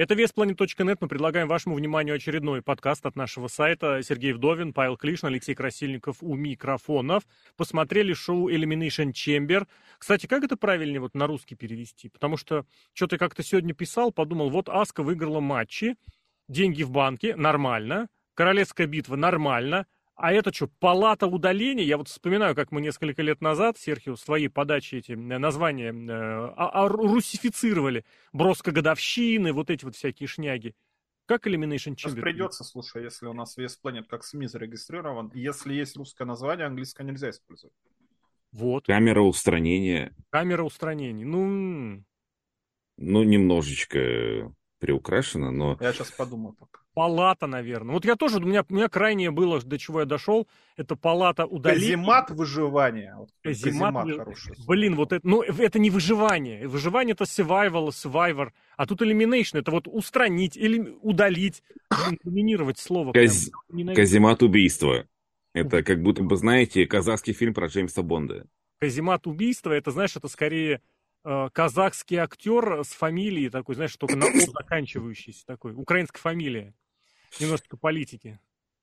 Это веспланет.нет. Мы предлагаем вашему вниманию очередной подкаст от нашего сайта. Сергей Вдовин, Павел Клишин, Алексей Красильников у микрофонов. Посмотрели шоу Elimination Chamber. Кстати, как это правильнее вот на русский перевести? Потому что что-то как-то сегодня писал, подумал, вот Аска выиграла матчи, деньги в банке, нормально. Королевская битва, нормально. А это что, палата удаления? Я вот вспоминаю, как мы несколько лет назад, Серхио, в своей подаче эти э, названия э, а, а, русифицировали. Броска годовщины, вот эти вот всякие шняги. Как Elimination Chamber? Сейчас придется, слушай, если у нас весь планет как СМИ зарегистрирован, если есть русское название, английское нельзя использовать. Вот. Камера устранения. Камера устранений. Ну... Ну, немножечко приукрашено, но... Я сейчас подумаю пока. Палата, наверное. Вот я тоже, у меня, у меня крайнее было, до чего я дошел, это палата удаления. Каземат выживания. Каземат, каземат хороший. Блин, вот это, ну, это не выживание. Выживание это survival, survivor, а тут elimination, это вот устранить или удалить, доминировать слово. Каз... Каземат убийства. Это как будто бы, знаете, казахский фильм про Джеймса Бонда. Каземат убийства, это, знаешь, это скорее казахский актер с фамилией такой, знаешь, только на «о» заканчивающийся такой, украинская фамилия. Немножко политики.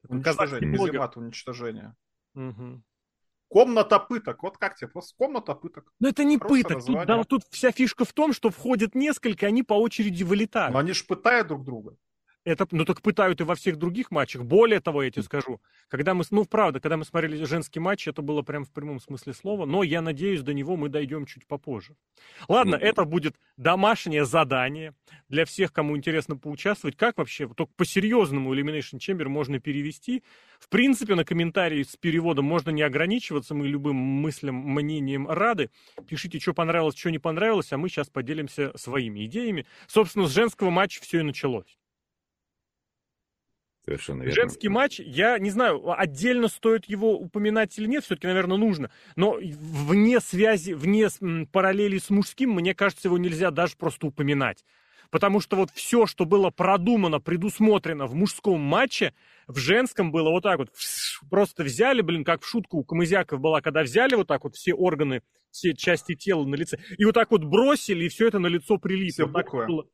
Уничтожение, каземат уничтожения. Угу. Комната пыток. Вот как тебе? Просто комната пыток. Ну это не Просто пыток. Тут, да, тут вся фишка в том, что входит несколько, они по очереди вылетают. Но они же пытают друг друга. Это, ну так пытают и во всех других матчах. Более того, я тебе скажу, когда мы, ну правда, когда мы смотрели женский матч, это было прям в прямом смысле слова, но я надеюсь, до него мы дойдем чуть попозже. Ладно, mm-hmm. это будет домашнее задание для всех, кому интересно поучаствовать. Как вообще, только по-серьезному Elimination Chamber можно перевести? В принципе, на комментарии с переводом можно не ограничиваться, мы любым мыслям, мнением рады. Пишите, что понравилось, что не понравилось, а мы сейчас поделимся своими идеями. Собственно, с женского матча все и началось. Совершенно верно. Женский матч, я не знаю, отдельно стоит его упоминать или нет, все-таки, наверное, нужно. Но вне связи, вне параллели с мужским, мне кажется, его нельзя даже просто упоминать. Потому что вот все, что было продумано, предусмотрено в мужском матче, в женском было вот так вот. Просто взяли, блин, как в шутку у Камызяков была, когда взяли вот так вот все органы, все части тела на лице, и вот так вот бросили, и все это на лицо прилипло. Все вот было.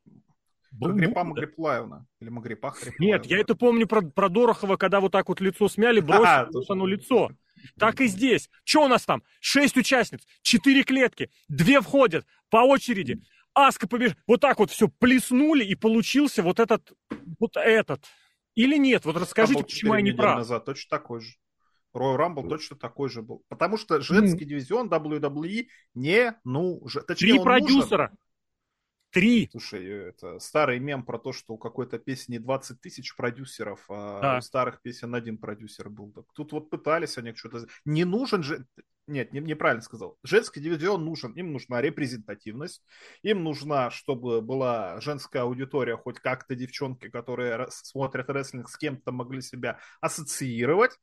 Магрипа Магриплаевна. Или Магрипа Хриплаевна. Нет, я это помню про, про Дорохова, когда вот так вот лицо смяли, бросили а, вот оно лицо. Так и здесь. Что у нас там? Шесть участниц, четыре клетки, две входят по очереди. Аска побежит. Вот так вот все плеснули, и получился вот этот, вот этот. Или нет? Вот расскажите, Рамбл почему я не прав. назад точно такой же. Рой Рамбл точно такой же был. Потому что женский mm. дивизион WWE не нужен. Точнее, Три продюсера. Нужен, Три. Слушай, это старый мем про то, что у какой-то песни 20 тысяч продюсеров, а да. у старых песен один продюсер был. Так тут вот пытались они что-то... Не нужен же... Нет, не, неправильно сказал. Женский дивизион нужен. Им нужна репрезентативность. Им нужна, чтобы была женская аудитория, хоть как-то девчонки, которые смотрят рестлинг, с кем-то могли себя ассоциировать.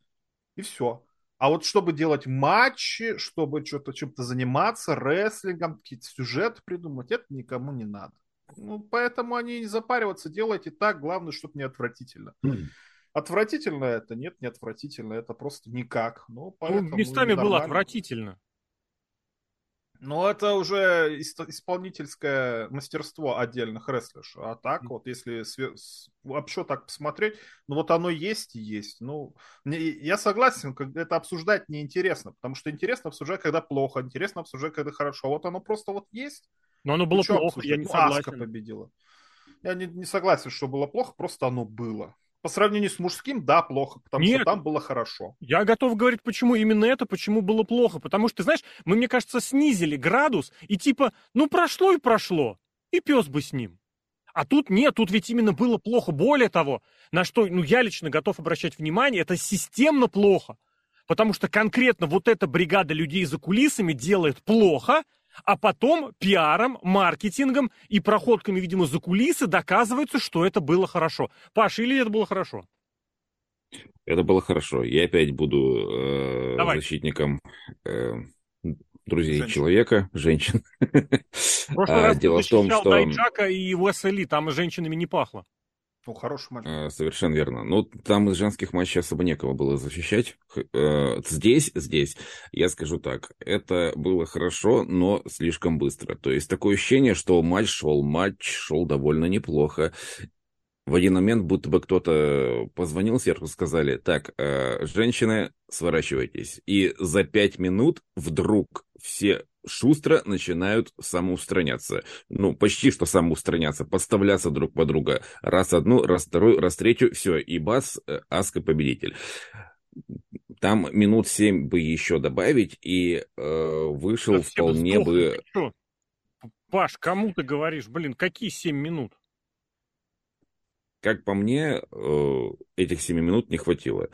И все. А вот чтобы делать матчи, чтобы что-то чем-то заниматься, рестлингом, какие-то сюжеты придумать, это никому не надо. Ну, поэтому они не запариваться, делайте так, главное, чтобы не отвратительно. Mm. Отвратительно это? Нет, не отвратительно, это просто никак. Ну, ну поэтому ну, местами было отвратительно. Ну, это уже исполнительское мастерство отдельных рестлерш. А так, вот если вообще так посмотреть, ну вот оно есть и есть. Ну, я согласен, это обсуждать неинтересно, потому что интересно обсуждать, когда плохо, интересно обсуждать, когда хорошо. Вот оно просто вот есть. Но оно было плохо, обсуждать? я не согласен. Аска победила. Я не, не согласен, что было плохо, просто оно было по сравнению с мужским, да, плохо, потому Нет, что там было хорошо. Я готов говорить, почему именно это, почему было плохо. Потому что, знаешь, мы, мне кажется, снизили градус, и типа, ну прошло и прошло, и пес бы с ним. А тут нет, тут ведь именно было плохо. Более того, на что ну, я лично готов обращать внимание, это системно плохо. Потому что конкретно вот эта бригада людей за кулисами делает плохо – а потом пиаром, маркетингом и проходками, видимо, за кулисы доказывается, что это было хорошо. Паша, или это было хорошо? Это было хорошо. Я опять буду э, защитником э, друзей женщин. человека, женщин. В прошлый а, раз дело в том, что... Дайджака и Уэсли, там с женщинами не пахло. Ну, хороший матч. Э, совершенно верно. Ну, там из женских матчей особо некого было защищать. Э, здесь, здесь, я скажу так, это было хорошо, но слишком быстро. То есть такое ощущение, что матч шел, матч шел довольно неплохо. В один момент будто бы кто-то позвонил сверху, сказали, так, э, женщины, сворачивайтесь. И за пять минут вдруг все шустро начинают самоустраняться. Ну, почти что самоустраняться, подставляться друг по друга. Раз одну, раз вторую, раз третью, все, и бас, э, Аска победитель. Там минут семь бы еще добавить, и э, вышел да вполне бы... Паш, кому ты говоришь? Блин, какие семь минут? Как по мне, э, этих семи минут не хватило.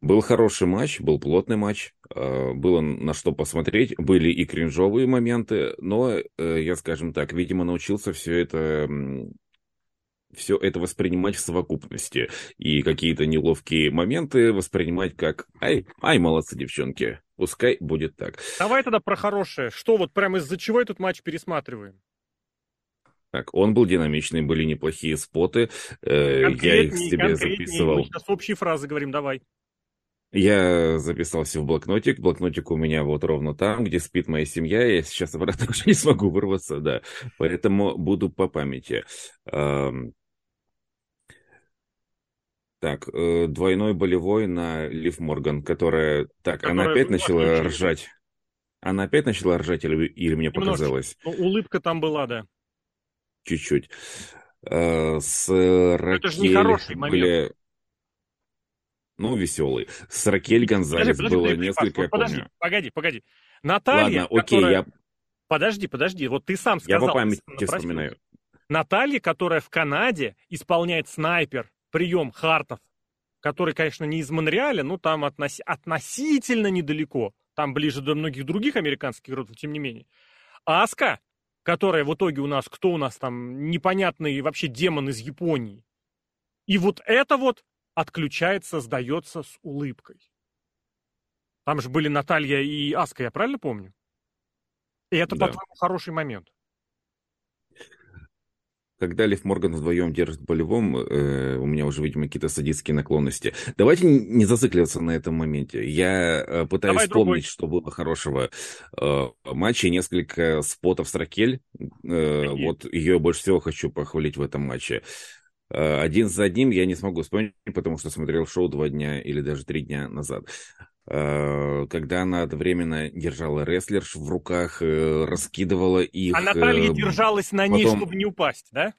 Был хороший матч, был плотный матч, э, было на что посмотреть, были и кринжовые моменты, но э, я, скажем так, видимо, научился все это все это воспринимать в совокупности и какие-то неловкие моменты воспринимать как «Ай, ай, молодцы, девчонки, пускай будет так». Давай тогда про хорошее. Что вот прямо из-за чего этот матч пересматриваем? Так, он был динамичный, были неплохие споты. Э, я их себе записывал. Мы сейчас общие фразы говорим, давай. Я записался в блокнотик. Блокнотик у меня вот ровно там, где спит моя семья. Я сейчас обратно уже не смогу вырваться, да. Поэтому буду по памяти. Так, э, двойной болевой на Лив Морган, которая... Так, которая она опять начала ржать. Она опять начала ржать или, или мне Немножко. показалось? Ну, улыбка там была, да. Чуть-чуть. Э, с Ракель... Это же не хороший момент. Ну, веселый. С Ракель Гонзалес подожди, было подожди, несколько, я подожди, помню. Погоди, погоди. Наталья, Ладно, окей, которая... я... Подожди, подожди, вот ты сам сказал. Я по памяти вспоминаю. Наталья, которая в Канаде исполняет снайпер, прием Хартов, который, конечно, не из Монреаля, но там относ... относительно недалеко. Там ближе до многих других американских городов, тем не менее. Аска, которая в итоге у нас, кто у нас там, непонятный вообще демон из Японии. И вот это вот отключается, сдается с улыбкой. Там же были Наталья и Аска, я правильно помню? И это, да. по-твоему, хороший момент. Когда Лев Морган вдвоем держит болевом, э, у меня уже, видимо, какие-то садистские наклонности. Давайте не зацикливаться на этом моменте. Я э, пытаюсь Давай вспомнить, другой. что было хорошего э, матча. Несколько спотов с Ракель. Э, вот ее больше всего хочу похвалить в этом матче. Э, один за одним я не смогу вспомнить, потому что смотрел шоу два дня или даже три дня назад. Э, когда она одновременно держала рестлерш в руках, э, раскидывала их... А Наталья держалась на ней, потом... чтобы не упасть, да?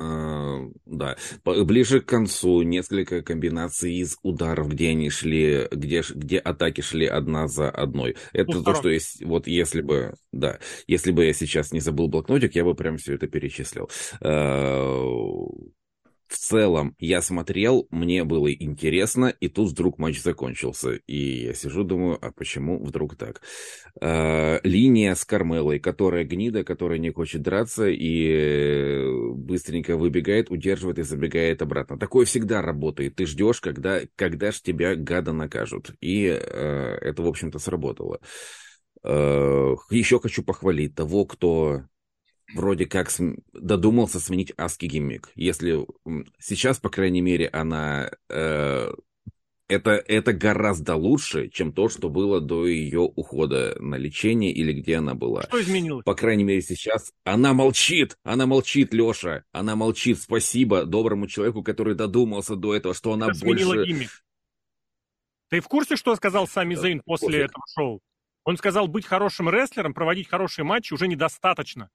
Да, ближе к концу несколько комбинаций из ударов, где они шли, где, где атаки шли одна за одной. Это ну, то, что есть, вот если бы, да, если бы я сейчас не забыл блокнотик, я бы прям все это перечислил. Э, в целом я смотрел, мне было интересно, и тут вдруг матч закончился. И я сижу, думаю, а почему вдруг так? Э, линия с Кармелой, которая гнида, которая не хочет драться и быстренько выбегает, удерживает и забегает обратно. Такое всегда работает. Ты ждешь, когда, когда ж тебя гада накажут. И э, это, в общем-то, сработало. Э, еще хочу похвалить того, кто вроде как додумался сменить Аски гиммик. Если сейчас, по крайней мере, она... Э, это, это гораздо лучше, чем то, что было до ее ухода на лечение или где она была. Что изменилось? По крайней мере, сейчас она молчит. Она молчит, Леша. Она молчит. Спасибо доброму человеку, который додумался до этого, что она это больше... Гиммик. Ты в курсе, что сказал Сами Зейн после, после этого шоу? Он сказал, быть хорошим рестлером, проводить хорошие матчи уже недостаточно.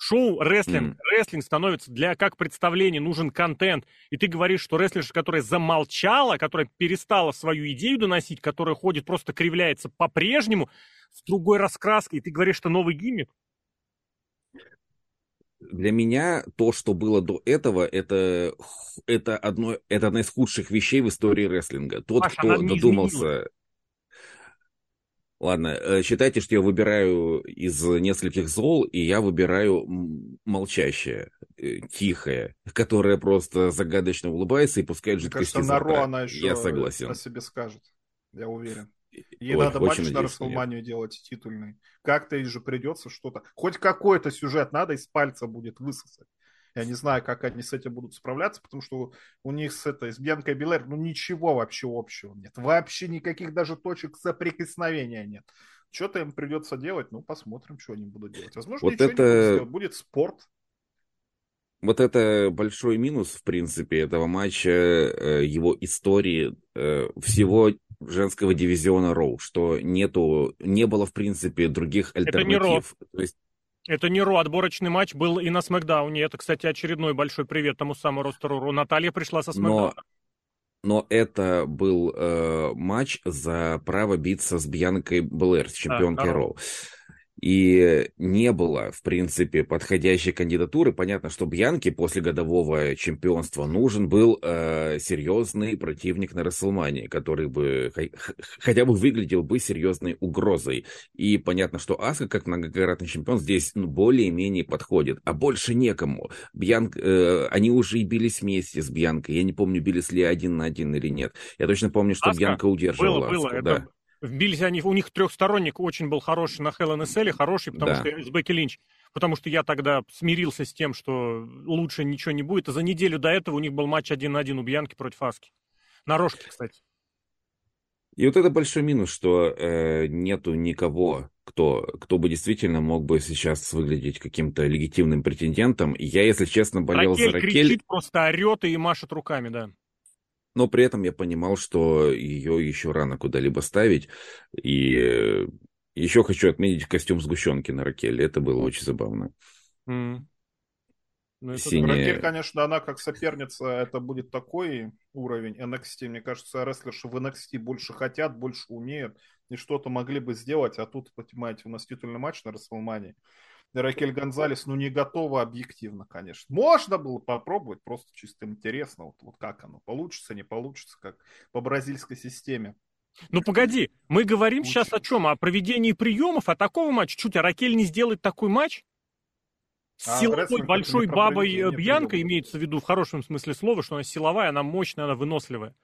Шоу рестлинг, mm. рестлинг становится для как представление, нужен контент. И ты говоришь, что рестлерша, которая замолчала, которая перестала свою идею доносить, которая ходит, просто кривляется по-прежнему, с другой раскраской, и ты говоришь, что новый гиммик? Для меня то, что было до этого, это, это, одно, это одна из худших вещей в истории рестлинга. Тот, Паша, кто додумался... Изменилась. Ладно, э, считайте, что я выбираю из нескольких зол, и я выбираю молчащее, э, тихое, которое просто загадочно улыбается и пускает жидкость Мне кажется, Наро она еще я согласен. о себе скажет, я уверен. Ей Ой, надо матч на Расселманию делать титульный. Как-то ей же придется что-то. Хоть какой-то сюжет надо из пальца будет высосать. Я не знаю, как они с этим будут справляться, потому что у них с этой, с Бьянкой Белэр, ну ничего вообще общего нет. Вообще никаких даже точек соприкосновения нет. Что-то им придется делать, ну посмотрим, что они будут делать. Возможно, вот ничего это... не будут Будет спорт. Вот это большой минус, в принципе, этого матча, э, его истории, э, всего женского дивизиона Роу, что нету, не было, в принципе, других альтернатив. Это не Роу. То есть это не Ро, отборочный матч был и на Смакдауне. Это, кстати, очередной большой привет тому самому ростеру Ро. Наталья пришла со Смакдауна. Но, но это был э, матч за право биться с Бьянкой Блэр, с чемпионкой а, Роу. И не было, в принципе, подходящей кандидатуры. Понятно, что Бьянке после годового чемпионства нужен был э, серьезный противник на Расселмане, который бы хотя бы выглядел бы серьезной угрозой. И понятно, что Аска, как многократный чемпион, здесь ну, более-менее подходит. А больше некому. Бьянк, э, они уже и бились вместе с Бьянкой. Я не помню, бились ли один на один или нет. Я точно помню, что Аска? Бьянка удерживала было, Аску. Было, да. Вбились они, у них трехсторонник очень был хороший на Hell Cell, хороший, потому да. что с Бекки Линч. Потому что я тогда смирился с тем, что лучше ничего не будет. И за неделю до этого у них был матч один на один у Бьянки против Аски. На рожке, кстати. И вот это большой минус, что э, нету никого, кто, кто бы действительно мог бы сейчас выглядеть каким-то легитимным претендентом. Я, если честно, болел Ракель за Ракель. кричит, просто орет и машет руками, да но при этом я понимал, что ее еще рано куда-либо ставить. И э, еще хочу отметить костюм сгущенки на Ракеле. Это было очень забавно. Mm. Ну, Синяя... Ракель, конечно, она как соперница, это будет такой уровень NXT. Мне кажется, рестлерши в NXT больше хотят, больше умеют, и что-то могли бы сделать. А тут, понимаете, у нас титульный матч на Расселмании. Ракель Гонзалес, ну, не готова объективно, конечно. Можно было попробовать, просто чисто интересно, вот, вот как оно, получится, не получится, как по бразильской системе. Ну погоди, мы говорим Лучше. сейчас о чем? О проведении приемов, а такого матча чуть, а Ракель не сделает такой матч? С а силовой большой бабой Бьянка имеется в виду в хорошем смысле слова, что она силовая, она мощная, она выносливая.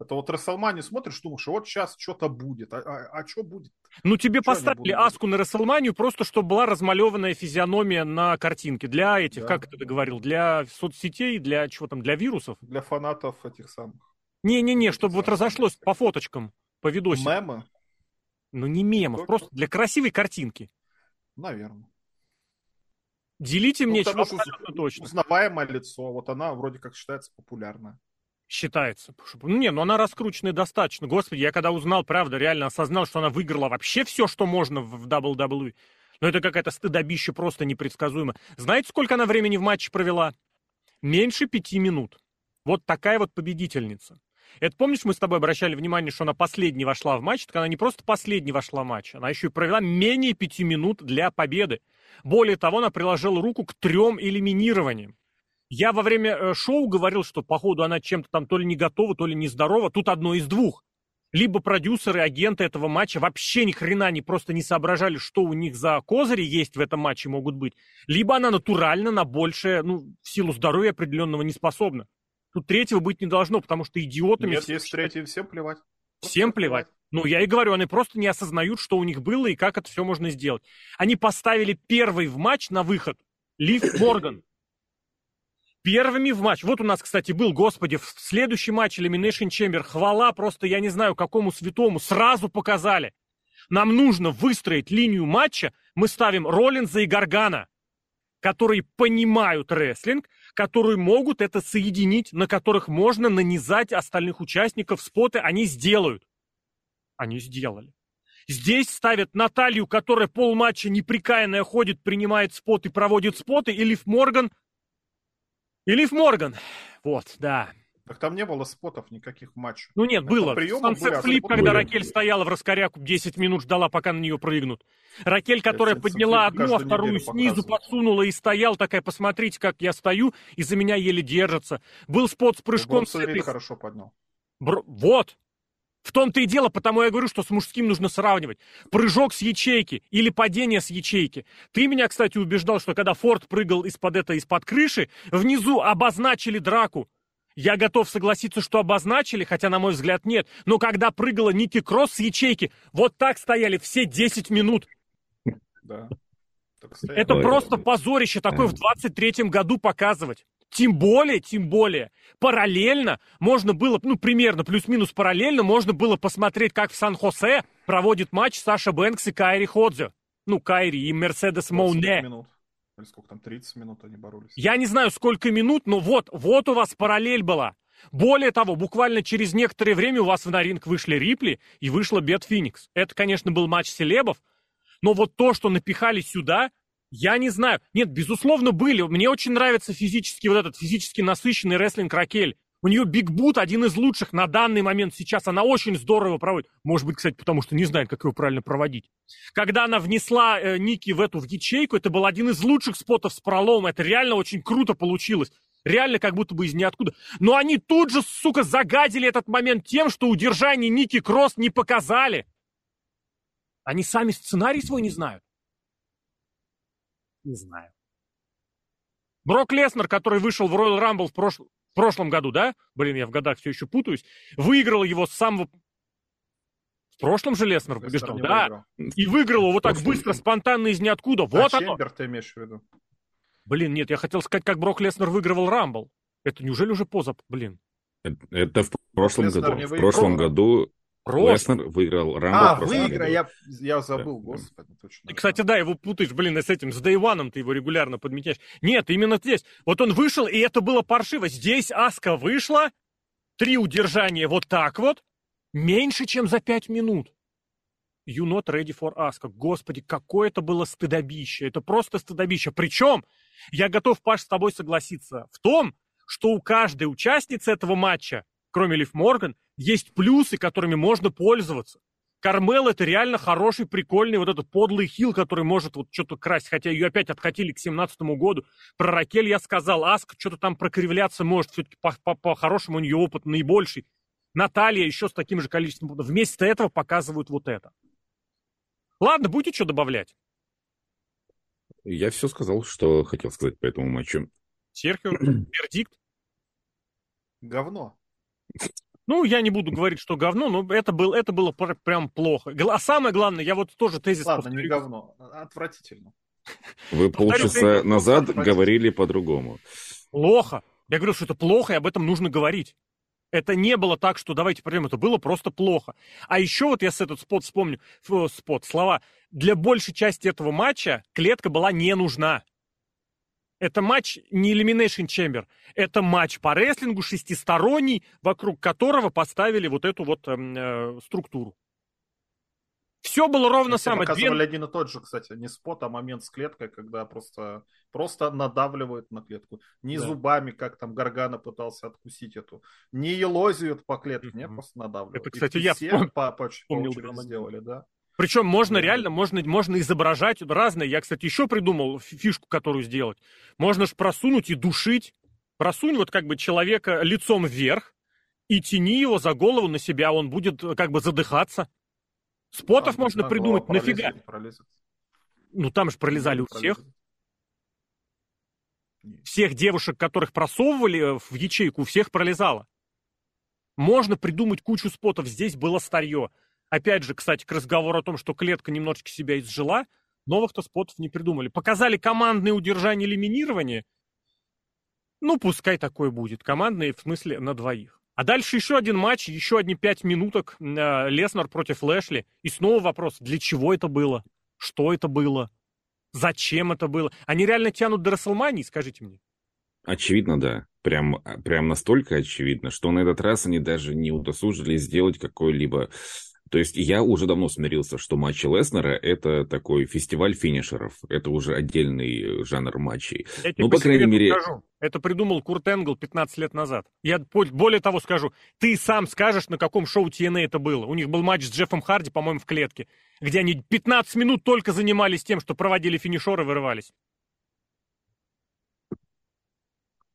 Это вот Расселмани смотришь, думаешь, вот сейчас что-то будет. А, а, а что будет? Ну, тебе что поставили Аску на Расселманию просто, чтобы была размалеванная физиономия на картинке. Для этих, да. как ты говорил, для соцсетей, для чего там, для вирусов? Для фанатов этих самых. Не-не-не, чтобы вот разошлось по фоточкам, по видосикам. Мемы? Ну, не мемов, просто для красивой картинки. Наверное. Делите ну, мне, что абсолютно точно. Узнаваемое лицо, вот она вроде как считается популярной считается. Ну не, ну она раскрученная достаточно. Господи, я когда узнал, правда, реально осознал, что она выиграла вообще все, что можно в WWE. Но это какая-то стыдобище просто непредсказуемо. Знаете, сколько она времени в матче провела? Меньше пяти минут. Вот такая вот победительница. Это помнишь, мы с тобой обращали внимание, что она последней вошла в матч? Так она не просто последней вошла в матч, она еще и провела менее пяти минут для победы. Более того, она приложила руку к трем элиминированиям. Я во время э, шоу говорил, что, походу, она чем-то там то ли не готова, то ли не здорова. Тут одно из двух. Либо продюсеры, агенты этого матча вообще ни хрена не просто не соображали, что у них за козыри есть в этом матче могут быть. Либо она натурально на большее, ну, в силу здоровья определенного не способна. Тут третьего быть не должно, потому что идиотами... Нет, есть третий, всем плевать. Всем плевать. Ну, я и говорю, они просто не осознают, что у них было и как это все можно сделать. Они поставили первый в матч на выход Лив Морган первыми в матч. Вот у нас, кстати, был, господи, в следующий матч Elimination Chamber. Хвала просто, я не знаю, какому святому. Сразу показали. Нам нужно выстроить линию матча. Мы ставим Роллинза и Гаргана, которые понимают рестлинг, которые могут это соединить, на которых можно нанизать остальных участников споты. Они сделают. Они сделали. Здесь ставят Наталью, которая полматча неприкаянная ходит, принимает спот и проводит споты, и Лив Морган, и Лив Морган. Вот, да. Так там не было спотов никаких в матче. Ну нет, было. В конце были, флип, когда. Ракель стояла в раскоряку, 10 минут ждала, пока на нее прыгнут. Ракель, которая я подняла одну, а вторую снизу подсунула и стоял, такая, посмотрите, как я стою, и за меня еле держится. Был спот с прыжком. с этой... хорошо поднял. Бр... Вот, в том-то и дело, потому я говорю, что с мужским нужно сравнивать. Прыжок с ячейки или падение с ячейки. Ты меня, кстати, убеждал, что когда Форд прыгал из-под этой, из-под крыши, внизу обозначили драку. Я готов согласиться, что обозначили, хотя, на мой взгляд, нет. Но когда прыгала Ники Кросс с ячейки, вот так стояли все 10 минут. Да. Это Ой. просто позорище такое в 23-м году показывать. Тем более, тем более, параллельно можно было, ну, примерно, плюс-минус параллельно, можно было посмотреть, как в Сан-Хосе проводит матч Саша Бэнкс и Кайри Ходзе. Ну, Кайри и Мерседес Моуне. минут. Или сколько там, 30 минут они боролись? Я не знаю, сколько минут, но вот, вот у вас параллель была. Более того, буквально через некоторое время у вас на ринг вышли Рипли и вышла Бет Феникс. Это, конечно, был матч селебов, но вот то, что напихали сюда, я не знаю. Нет, безусловно, были. Мне очень нравится физически вот этот физически насыщенный рестлинг Ракель. У нее Биг Бут один из лучших на данный момент сейчас. Она очень здорово проводит. Может быть, кстати, потому что не знает, как его правильно проводить. Когда она внесла э, Ники в эту в ячейку, это был один из лучших спотов с проломом. Это реально очень круто получилось. Реально как будто бы из ниоткуда. Но они тут же, сука, загадили этот момент тем, что удержание Ники Кросс не показали. Они сами сценарий свой не знают. Не знаю. Брок Леснер, который вышел в Royal Rumble в, прош... в прошлом году, да? Блин, я в годах все еще путаюсь. Выиграл его с самого... В прошлом же Леснер побеждал, да? Выиграл. И выиграл его вот так быстро, спонтанно из ниоткуда. Вот а оно. Чембер ты имеешь в виду? Блин, нет, я хотел сказать, как Брок Леснер выигрывал Рамбл. Это неужели уже поза, блин? Это, в прошлом Леснер году. В прошлом году Леснер выиграл Рамбл. А, выиграл, я, я забыл, да. господи, точно. И, кстати, да, его путаешь, блин, с этим, с Дейваном ты его регулярно подметяешь. Нет, именно здесь. Вот он вышел, и это было паршиво. Здесь Аска вышла, три удержания вот так вот, меньше, чем за пять минут. You not ready for Aska. Господи, какое это было стыдобище. Это просто стыдобище. Причем я готов, Паш, с тобой согласиться в том, что у каждой участницы этого матча, кроме Лив Морган, есть плюсы, которыми можно пользоваться. Кармел это реально хороший, прикольный вот этот подлый хил, который может вот что-то красть, хотя ее опять откатили к 17 году. Про Ракель я сказал, Аск что-то там прокривляться может, все-таки по-хорошему у нее опыт наибольший. Наталья еще с таким же количеством. Вместо этого показывают вот это. Ладно, будете что добавлять? Я все сказал, что хотел сказать по этому матчу. Серхио, вердикт? Говно. Ну, я не буду говорить, что говно, но это, был, это было прям плохо. А самое главное, я вот тоже тезис Ладно, повторю. не говно, а отвратительно. Вы полчаса назад говорили по-другому. Плохо. Я говорю, что это плохо, и об этом нужно говорить. Это не было так, что давайте пройдем, это было просто плохо. А еще вот я с этот спот вспомню, спот, слова. Для большей части этого матча клетка была не нужна. Это матч не Elimination Chamber, это матч по рестлингу шестисторонний, вокруг которого поставили вот эту вот эм, э, структуру. Все было ровно Все самое. показывали Две... один и тот же, кстати, не спот, а момент с клеткой, когда просто, просто надавливают на клетку. Не да. зубами, как там Гаргана пытался откусить эту, не елозиют по клетке, mm-hmm. не просто надавливают. Это, кстати, и я все вспом... по, по, по сделали, да. Причем можно реально, можно, можно изображать разные. Я, кстати, еще придумал фишку, которую сделать. Можно же просунуть и душить. Просунь вот как бы человека лицом вверх и тяни его за голову на себя, он будет как бы задыхаться. Спотов а, можно придумать, нафига? Пролезет. Ну там же пролезали у всех. Всех девушек, которых просовывали в ячейку, у всех пролезало. Можно придумать кучу спотов. Здесь было старье. Опять же, кстати, к разговору о том, что клетка немножечко себя изжила, новых-то спотов не придумали. Показали командное удержание элиминирования. Ну, пускай такое будет. Командное, в смысле, на двоих. А дальше еще один матч, еще одни пять минуток. Э, Леснер против Лэшли. И снова вопрос, для чего это было? Что это было? Зачем это было? Они реально тянут до Расселмании, скажите мне. Очевидно, да. Прям, прям настолько очевидно, что на этот раз они даже не удосужились сделать какой-либо то есть я уже давно смирился, что матчи Леснера — это такой фестиваль финишеров. Это уже отдельный жанр матчей. Я ну, по, по крайней мере... Скажу. Это придумал Курт Энгл 15 лет назад. Я более того скажу, ты сам скажешь, на каком шоу TNA это было. У них был матч с Джеффом Харди, по-моему, в клетке, где они 15 минут только занимались тем, что проводили финишеры и вырывались.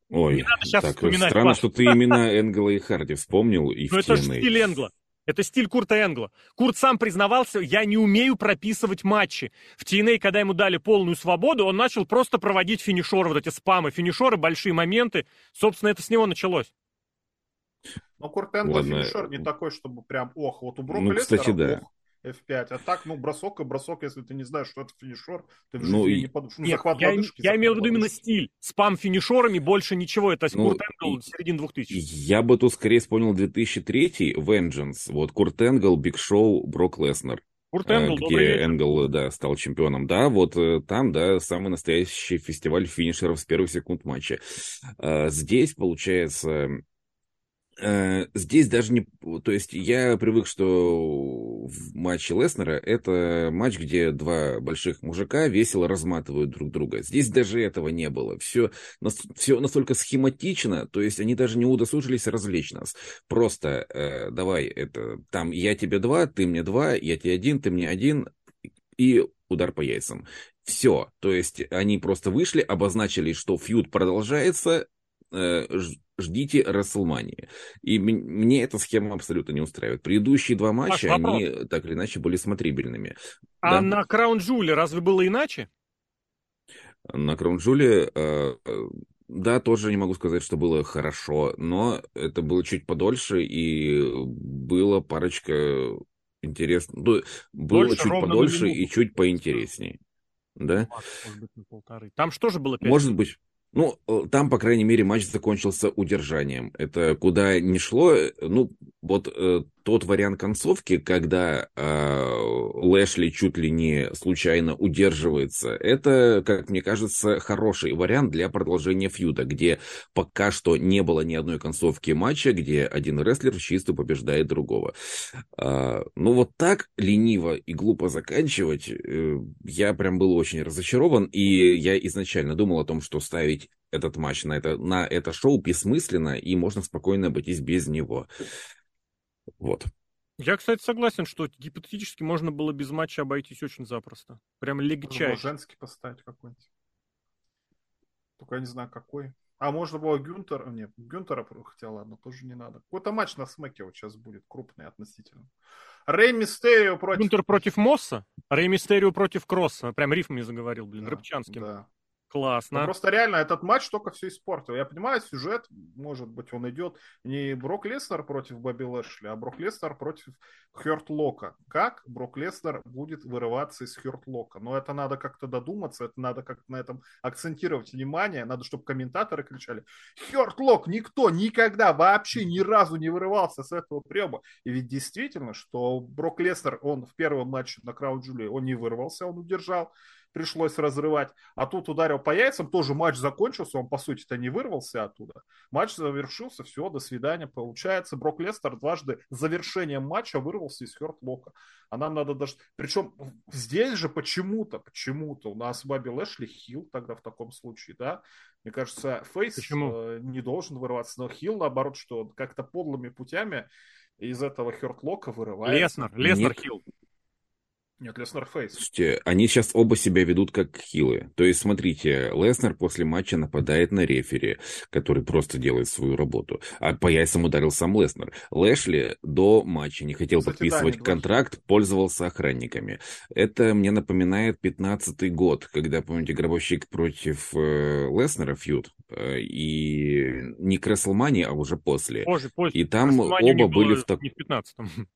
Ой, так странно, что ты именно Энгла и Харди вспомнил. И ну это же стиль Энгла. Это стиль Курта Энгла. Курт сам признавался, я не умею прописывать матчи. В TNA, когда ему дали полную свободу, он начал просто проводить финишеры, вот эти спамы, финишеры, большие моменты. Собственно, это с него началось. Но Курт Энгл Ладно. финишер не такой, чтобы прям, ох, вот у Брока ну, кстати, да. ох, F5. А так, ну, бросок и бросок, если ты не знаешь, что это финишер, ты в жизни ну, не подумаешь. Ну, Нет, захват я, лодыжки, я имею в виду именно стиль. Спам финишерами больше ничего. Это ну, Курт Энгл середины 2000 Я бы тут скорее вспомнил 2003 Vengeance. Вот Курт Энгл, Биг Шоу, Брок Леснер. Курт Энгл, где Энгл, да, стал чемпионом. Да, вот э, там, да, самый настоящий фестиваль финишеров с первых секунд матча. А, здесь, получается, Э, здесь даже не... То есть я привык, что в матче Леснера это матч, где два больших мужика весело разматывают друг друга. Здесь даже этого не было. Все, все настолько схематично, то есть они даже не удосужились развлечь нас. Просто э, давай, это там я тебе два, ты мне два, я тебе один, ты мне один, и удар по яйцам. Все. То есть они просто вышли, обозначили, что фьюд продолжается, э, ждите Расселмании. И мне эта схема абсолютно не устраивает. Предыдущие два матча, Маш, они так или иначе были смотрибельными. А да? на Краун Джуле разве было иначе? На Краун Джуле, э, да, тоже не могу сказать, что было хорошо, но это было чуть подольше, и было парочка интересных... Ну, было Дольше, чуть подольше и чуть поинтереснее. Да? Может быть, на полторы. Там что же было? 5 Может быть. Ну, э, там, по крайней мере, матч закончился удержанием. Это куда не шло, э, ну, вот э, тот вариант концовки, когда э, Лэшли чуть ли не случайно удерживается, это, как мне кажется, хороший вариант для продолжения фьюда, где пока что не было ни одной концовки матча, где один рестлер чисто побеждает другого. Э, ну вот так лениво и глупо заканчивать, э, я прям был очень разочарован, и я изначально думал о том, что ставить этот матч на это, на это шоу бессмысленно, и можно спокойно обойтись без него. Вот. Я, кстати, согласен, что гипотетически можно было без матча обойтись очень запросто. Прям легчайше. женский поставить какой-нибудь. Только я не знаю, какой. А можно было Гюнтер... Нет, Гюнтера, хотя ладно, тоже не надо. Какой-то матч на смеке вот сейчас будет, крупный относительно. Рэй Мистерио против... Гюнтер против Мосса? Рэй Мистерио против Кросса. Прям рифм мне заговорил, блин, да, рыбчанским. Да. Классно. Ну, просто реально этот матч только все испортил. Я понимаю, сюжет, может быть, он идет не Брок Леснер против Бобби Лэшли, а Брок Леснер против Хёрт Лока. Как Брок Леснер будет вырываться из Хёрт Лока? Но это надо как-то додуматься, это надо как-то на этом акцентировать внимание, надо, чтобы комментаторы кричали Хёрт Лок, никто никогда вообще ни разу не вырывался с этого приема. И ведь действительно, что Брок Леснер, он в первом матче на Крауд Джули, он не вырвался, он удержал пришлось разрывать. А тут ударил по яйцам, тоже матч закончился, он по сути-то не вырвался оттуда. Матч завершился, все, до свидания. Получается, Брок Лестер дважды завершением матча вырвался из Хертлока. А нам надо даже... Причем здесь же почему-то, почему-то у нас Баби Лэшли хил тогда в таком случае, да? Мне кажется, Фейс э, не должен вырваться, но хил, наоборот, что как-то подлыми путями из этого Хертлока вырывается. Леснер, Леснер хил. Нет, Леснер фейс. Слушайте, они сейчас оба себя ведут как хилы. То есть, смотрите, Леснер после матча нападает на рефери, который просто делает свою работу. А по яйцам ударил сам Леснер. Лэшли до матча не хотел Кстати, подписывать да, контракт, пользовался охранниками. Это мне напоминает 15-й год, когда, помните, гробовщик против э, Леснера фьюд. Э, и не к Рестлмании, а уже после. Позже, позже. И там оба были в таком... Не в 15-м.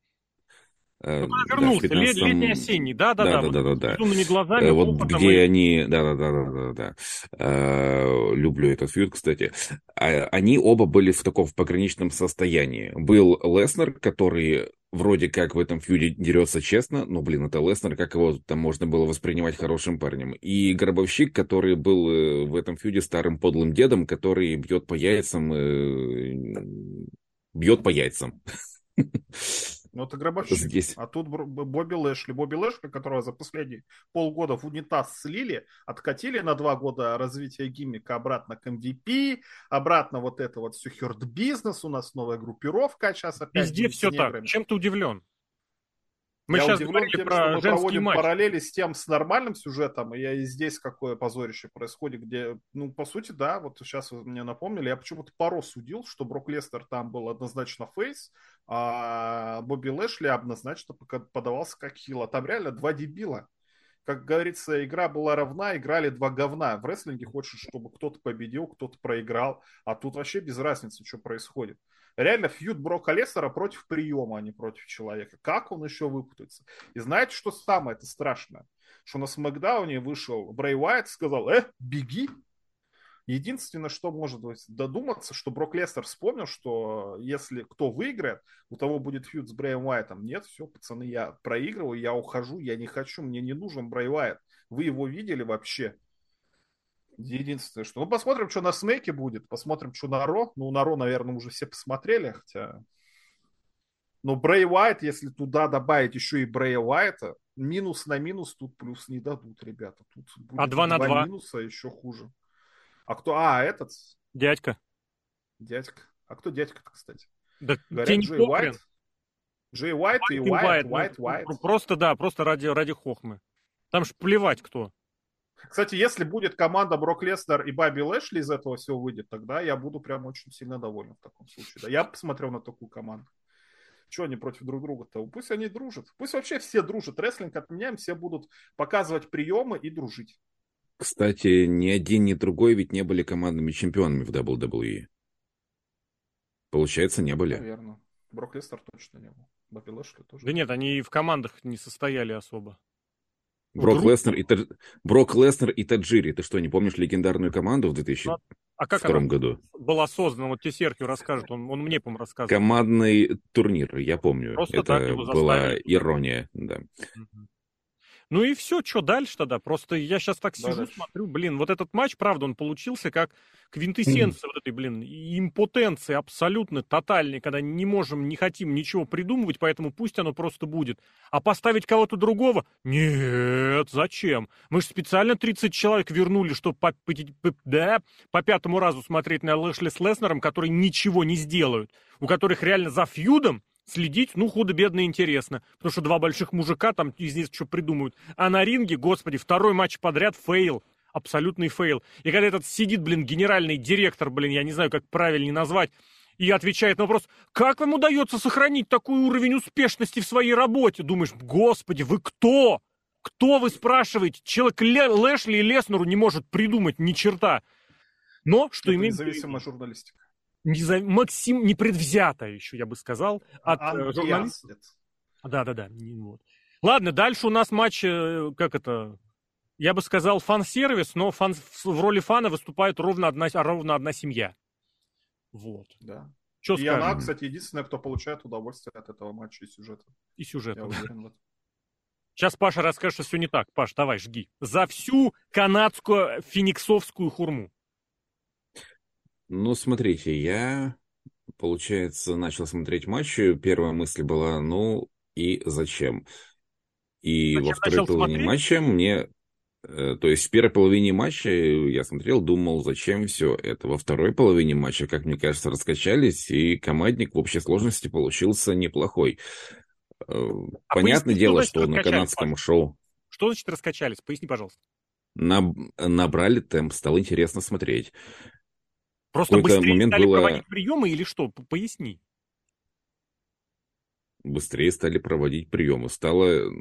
Э, ну, вернулся, да, 15... летний осенний, да, да, да, да, да, да, да. глазами, э, вот где и... они, да, да, да, да, да, да. Э, люблю этот фьюд, кстати. А, они оба были в таком в пограничном состоянии. Был Леснер, который вроде как в этом фьюде дерется честно, но, блин, это Леснер, как его там можно было воспринимать хорошим парнем. И Гробовщик, который был в этом фьюде старым подлым дедом, который бьет по яйцам, бьет по яйцам. Ну, это гробовщик. Здесь. А тут Бобби Лэшли. Бобби Лэшли, которого за последние полгода в унитаз слили, откатили на два года развития гиммика обратно к MVP, обратно вот это вот все херд бизнес, у нас новая группировка, а сейчас опять... Везде все так. Чем ты удивлен? Мы я сейчас удивлен тем, про что мы проводим матч. параллели с тем, с нормальным сюжетом, и я и здесь какое позорище происходит, где, ну, по сути, да, вот сейчас вы мне напомнили, я почему-то пару судил, что Брок Лестер там был однозначно фейс, а Бобби Лэшли однозначно подавался как хил, а там реально два дебила как говорится, игра была равна, играли два говна. В рестлинге хочешь, чтобы кто-то победил, кто-то проиграл, а тут вообще без разницы, что происходит. Реально фьюд Брока Леснера против приема, а не против человека. Как он еще выпутается? И знаете, что самое это страшное? Что на Смакдауне вышел Брей Уайт и сказал, э, беги, Единственное, что может додуматься, что Брок Лестер вспомнил, что если кто выиграет, у того будет фьюд с Брэем Уайтом. Нет, все, пацаны, я проигрываю, я ухожу, я не хочу, мне не нужен Брэй Уайт. Вы его видели вообще? Единственное, что... Ну, посмотрим, что на Смеке будет, посмотрим, что на Ро. Ну, на Ро, наверное, уже все посмотрели, хотя... Но Брэй Уайт, если туда добавить еще и Брэя Уайта, минус на минус тут плюс не дадут, ребята. Тут будет а 2 на 2 минуса еще хуже. А кто? А, этот? Дядька. Дядька. А кто дядька-то, кстати? Да Говорят, Джей Уайт. Джей Уайт и Уайт, Уайт, Уайт. Просто, да, просто ради, ради хохмы. Там ж плевать кто. Кстати, если будет команда Брок Леснер и Баби Лэшли из этого всего выйдет, тогда я буду прям очень сильно доволен в таком случае. Да, я посмотрел на такую команду. Чего они против друг друга-то? Пусть они дружат. Пусть вообще все дружат. Рестлинг отменяем, все будут показывать приемы и дружить. Кстати, ни один, ни другой ведь не были командными чемпионами в WWE. Получается, не были. Наверное. Брок Лестер точно не был. Бобби Лэшли тоже. Да нет, они и в командах не состояли особо. Брок Леснер и, Тадж... Брок Леснер и Таджири. Ты что, не помнишь легендарную команду в 2002 а как она году? была создана? Вот тебе Серхио расскажет, он, он мне, по-моему, рассказывал. Командный турнир, я помню. Просто Это была ирония, да. Угу. Ну и все, что дальше тогда? Просто я сейчас так сижу, дальше. смотрю, блин, вот этот матч, правда, он получился как квинтэссенция mm. вот этой, блин, импотенции абсолютно тотальной, когда не можем, не хотим ничего придумывать, поэтому пусть оно просто будет. А поставить кого-то другого? Нет, зачем? Мы же специально 30 человек вернули, чтобы по, по, по, да, по пятому разу смотреть на Лэшли с Леснером, которые ничего не сделают, у которых реально за фьюдом следить, ну, худо-бедно интересно. Потому что два больших мужика там из них что придумают. А на ринге, господи, второй матч подряд фейл. Абсолютный фейл. И когда этот сидит, блин, генеральный директор, блин, я не знаю, как правильнее назвать, и отвечает на вопрос, как вам удается сохранить такой уровень успешности в своей работе? Думаешь, господи, вы кто? Кто вы спрашиваете? Человек Лэшли и Леснеру не может придумать ни черта. Но, что Это имеет... Независимая журналистика незав... максим... непредвзято еще, я бы сказал, от а, журналистов. Да-да-да. Вот. Ладно, дальше у нас матч, э, как это, я бы сказал, фан-сервис, но фан... в роли фана выступает ровно одна, ровно одна семья. Вот. Да. Что и скажем? она, кстати, единственная, кто получает удовольствие от этого матча и сюжета. И сюжета. Я уверен в этом. Сейчас Паша расскажет, что все не так. Паш, давай, жги. За всю канадскую фениксовскую хурму. Ну, смотрите, я, получается, начал смотреть матчи. Первая мысль была, ну и зачем? И зачем во второй половине смотреть? матча мне... Э, то есть в первой половине матча я смотрел, думал, зачем все это. Во второй половине матча, как мне кажется, раскачались, и командник в общей сложности получился неплохой. Э, а Понятное поясни, дело, что на канадском шоу... Что значит раскачались? Поясни, пожалуйста. Наб... Набрали темп, стало интересно смотреть. Просто быстрее момент стали было... проводить приемы или что? Поясни. Быстрее стали проводить приемы. Стало,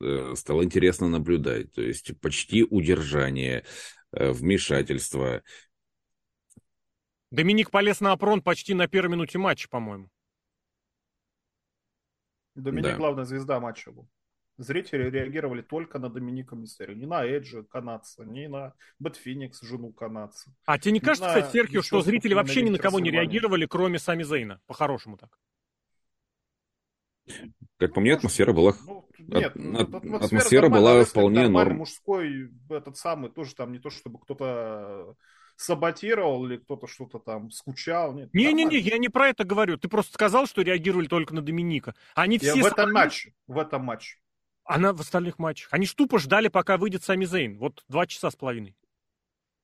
э, стало интересно наблюдать. То есть почти удержание, э, вмешательство. Доминик полез на опрон почти на первой минуте матча, по-моему. Доминик да. главная звезда матча был зрители реагировали только на Доминика Мистерио. Не на Эджи канадца, не на Бэт Феникс, жену канадца. А тебе не, не кажется, кстати, Серхио, что зрители вообще ни на кого не реагировали, кроме Сами Зейна? По-хорошему так. Как по мне, атмосфера была... Ну, нет, от, атмосфера, атмосфера была вполне норм. мужской, этот самый, тоже там не то, чтобы кто-то саботировал или кто-то что-то там скучал. Не-не-не, я не про это говорю. Ты просто сказал, что реагировали только на Доминика. Они все... Я в этом матче, в этом матче. Она в остальных матчах. Они ж тупо ждали, пока выйдет Сами Зейн. Вот два часа с половиной.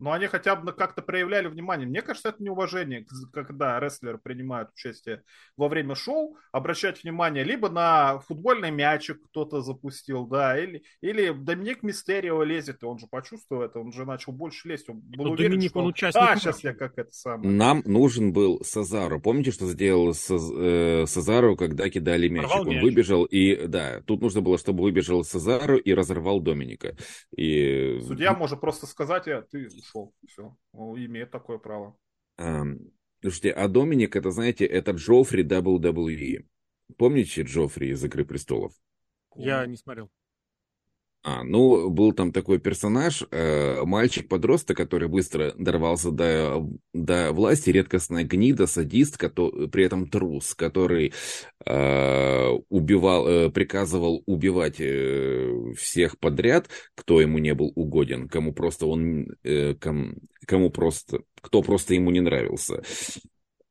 Но они хотя бы как-то проявляли внимание. Мне кажется, это неуважение, когда рестлеры принимают участие во время шоу, обращать внимание либо на футбольный мячик кто-то запустил, да, или, или Доминик Мистерио лезет, и он же почувствовал это, он же начал больше лезть. Он был ну, уверен, Доминик, что... он участник. А, сейчас я как это самое. Нам нужен был Сазару. Помните, что сделал э, Сазару, когда кидали мячик? Порвал он мяч. выбежал, и да, тут нужно было, чтобы выбежал Сазару и разорвал Доминика. И... Судья может просто сказать, а ты ушел. Все. Он имеет такое право. слушайте, а Доминик, это, знаете, это Джоффри WWE. Помните Джоффри из «Игры престолов»? Я не смотрел. А, ну, был там такой персонаж, э, мальчик-подросток, который быстро дорвался до, до власти, редкостная гнида, садист, который, при этом трус, который э, убивал, э, приказывал убивать э, всех подряд, кто ему не был угоден, кому просто он, э, ком, кому просто, кто просто ему не нравился.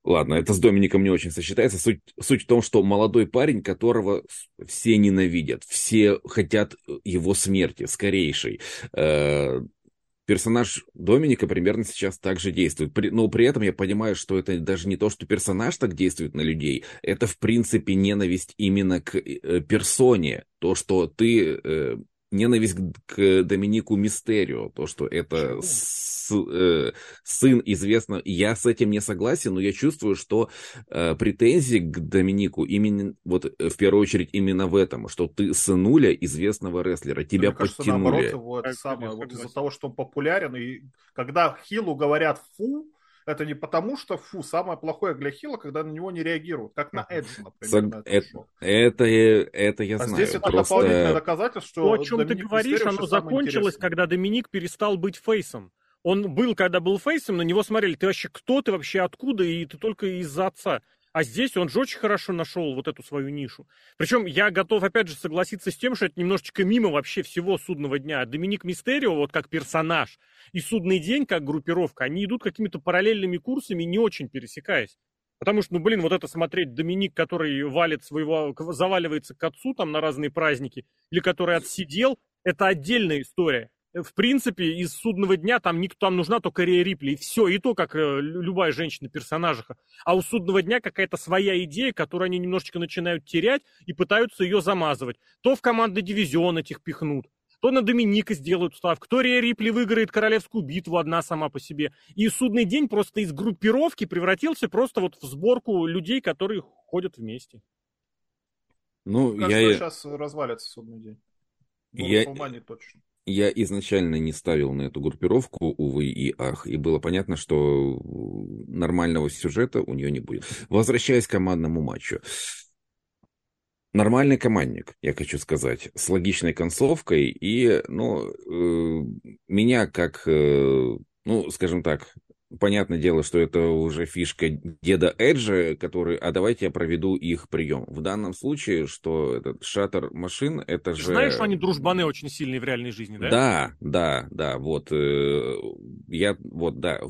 Ладно, это с Домиником не очень сочетается. Суть, суть в том, что молодой парень, которого все ненавидят, все хотят его смерти, скорейшей. Э, персонаж Доминика примерно сейчас так же действует. При, но при этом я понимаю, что это даже не то, что персонаж так действует на людей, это в принципе ненависть именно к э, персоне. То, что ты э, ненависть к Доминику Мистерио, то, что это с, э, сын известно, я с этим не согласен, но я чувствую, что э, претензии к Доминику именно, вот э, в первую очередь именно в этом, что ты сынуля известного рестлера, тебя Мне кажется, подтянули. Наоборот, это самое, вот из-за того, что он популярен, и когда Хилу говорят «фу», это не потому, что, фу, самое плохое для Хила, когда на него не реагируют, как на Эдж, например. На это, это, это я а знаю. здесь это просто... дополнительное доказательство, что То, о чем Доминик ты говоришь, оно закончилось, когда Доминик перестал быть фейсом. Он был, когда был фейсом, на него смотрели, ты вообще кто, ты вообще откуда, и ты только из-за отца. А здесь он же очень хорошо нашел вот эту свою нишу. Причем я готов, опять же, согласиться с тем, что это немножечко мимо вообще всего судного дня. Доминик Мистерио, вот как персонаж, и судный день как группировка, они идут какими-то параллельными курсами, не очень пересекаясь. Потому что, ну, блин, вот это смотреть Доминик, который валит своего, заваливается к отцу там на разные праздники, или который отсидел, это отдельная история в принципе, из судного дня там, никто, там нужна только Рея Рипли, и все, и то, как э, любая женщина персонажиха. А у судного дня какая-то своя идея, которую они немножечко начинают терять и пытаются ее замазывать. То в командный дивизион этих пихнут, то на Доминика сделают ставку, то Рея Рипли выиграет королевскую битву одна сама по себе. И судный день просто из группировки превратился просто вот в сборку людей, которые ходят вместе. Ну, Кажется, я... сейчас развалится судный день. я... точно. Я изначально не ставил на эту группировку, увы и ах, и было понятно, что нормального сюжета у нее не будет. Возвращаясь к командному матчу. Нормальный командник, я хочу сказать, с логичной концовкой, и, ну, э, меня как, э, ну, скажем так, Понятное дело, что это уже фишка деда Эджа, который, а давайте я проведу их прием. В данном случае, что этот шаттер машин, это Ты же... Знаешь, что они дружбаны очень сильные в реальной жизни, да? Да, да, да, вот. Э, я, вот, да,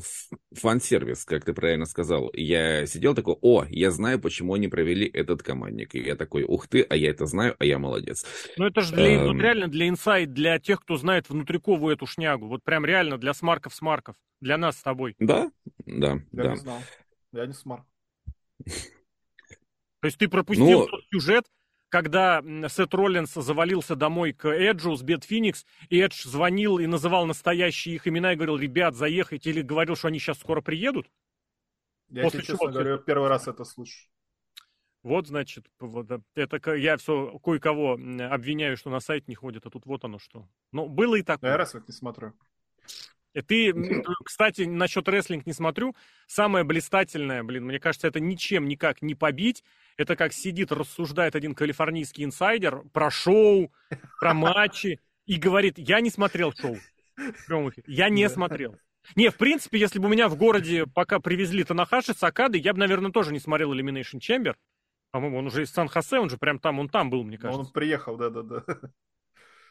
фан-сервис, как ты правильно сказал. Я сидел такой, о, я знаю, почему они провели этот командник. И я такой, ух ты, а я это знаю, а я молодец. Ну это же для, эм... реально для inside, для тех, кто знает внутряковую эту шнягу. Вот прям реально для смарков-смарков. Для нас с тобой. Да, да, я да. не знал. Я не смарк. То есть ты пропустил ну... тот сюжет, когда Сет Роллинс завалился домой к Эджу с Бет Феникс, и Эдж звонил и называл настоящие их имена и говорил, ребят, заехайте, или говорил, что они сейчас скоро приедут? Я После тебе, честно говоря, первый раз это слышу. Вот, значит, вот, это я все кое-кого обвиняю, что на сайт не ходит, а тут вот оно что. Ну, было и такое. Я раз их не смотрю. И ты, кстати, насчет рестлинг не смотрю. Самое блистательное, блин, мне кажется, это ничем никак не побить. Это как сидит, рассуждает один калифорнийский инсайдер про шоу, про матчи и говорит, я не смотрел шоу. Я не смотрел. Не, в принципе, если бы у меня в городе пока привезли Танахаши с Акады, я бы, наверное, тоже не смотрел Elimination Chamber. По-моему, он уже из Сан-Хосе, он же прям там, он там был, мне кажется. Он приехал, да-да-да.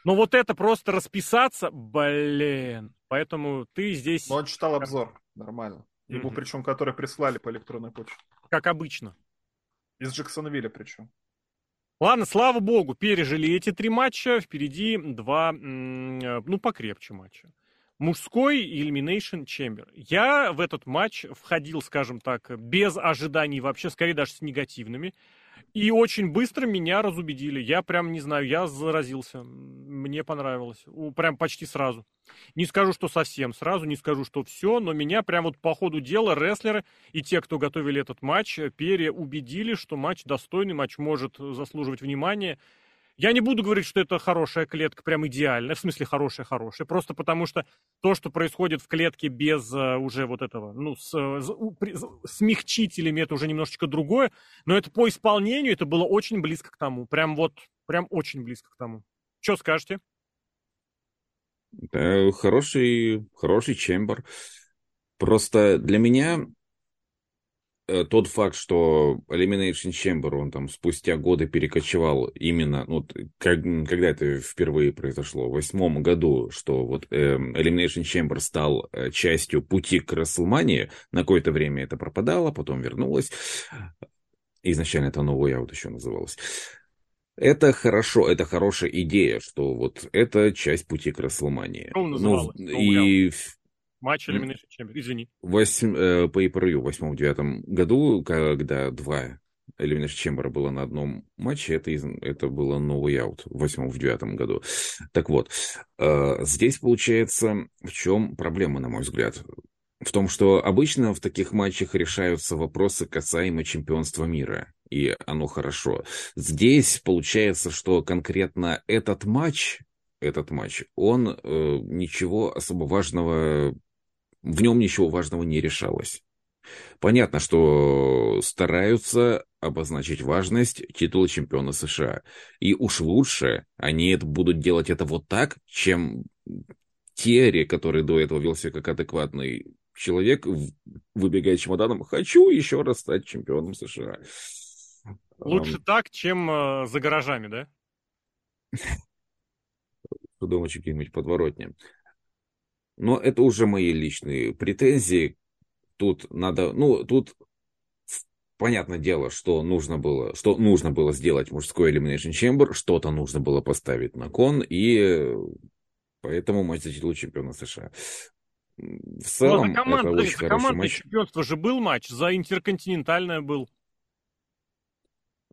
Но вот это просто расписаться, блин. Поэтому ты здесь... Но он читал обзор, нормально. Ему mm-hmm. причем, который прислали по электронной почте. Как обычно. Из Джексонвилля причем. Ладно, слава богу, пережили эти три матча. Впереди два, ну, покрепче матча. Мужской Elimination Chamber. Я в этот матч входил, скажем так, без ожиданий вообще, скорее даже с негативными. И очень быстро меня разубедили. Я прям, не знаю, я заразился. Мне понравилось. Прям почти сразу. Не скажу, что совсем сразу, не скажу, что все, но меня прям вот по ходу дела рестлеры и те, кто готовили этот матч, переубедили, что матч достойный, матч может заслуживать внимания. Я не буду говорить, что это хорошая клетка, прям идеальная, в смысле хорошая-хорошая, просто потому что то, что происходит в клетке без uh, уже вот этого, ну, с, с, смягчителями, это уже немножечко другое, но это по исполнению, это было очень близко к тому, прям вот, прям очень близко к тому. Что скажете? Хороший, хороший чембер. Просто для меня Э, тот факт, что Elimination Chamber, он там спустя годы перекочевал именно, ну, как, когда это впервые произошло, в восьмом году, что вот э, Elimination Chamber стал э, частью пути к Расселмании, на какое-то время это пропадало, потом вернулось. Изначально это новый аут еще называлось. Это хорошо, это хорошая идея, что вот это часть пути к Расселмании. Ну, и Матч Elimination Chamber, извини. Восемь, э, по pay в восьмом-девятом году, когда два Elimination Chamber было на одном матче, это, это было новый аут в восьмом, в девятом году. Так вот, э, здесь получается, в чем проблема, на мой взгляд? В том, что обычно в таких матчах решаются вопросы касаемо чемпионства мира, и оно хорошо. Здесь получается, что конкретно этот матч, этот матч, он э, ничего особо важного в нем ничего важного не решалось. Понятно, что стараются обозначить важность титула чемпиона США. И уж лучше они это будут делать это вот так, чем Терри, который до этого вел себя как адекватный человек, выбегает чемоданом «хочу еще раз стать чемпионом США». Лучше um, так, чем э, за гаражами, да? Придумать какие-нибудь подворотни. Но это уже мои личные претензии. Тут надо, ну, тут понятное дело, что нужно было, что нужно было сделать мужской Elimination Chamber, что-то нужно было поставить на кон, и поэтому матч за титул чемпиона США. В ну, целом, ну, за команд, это очень за хороший матч. чемпионства же был матч, за интерконтинентальное был.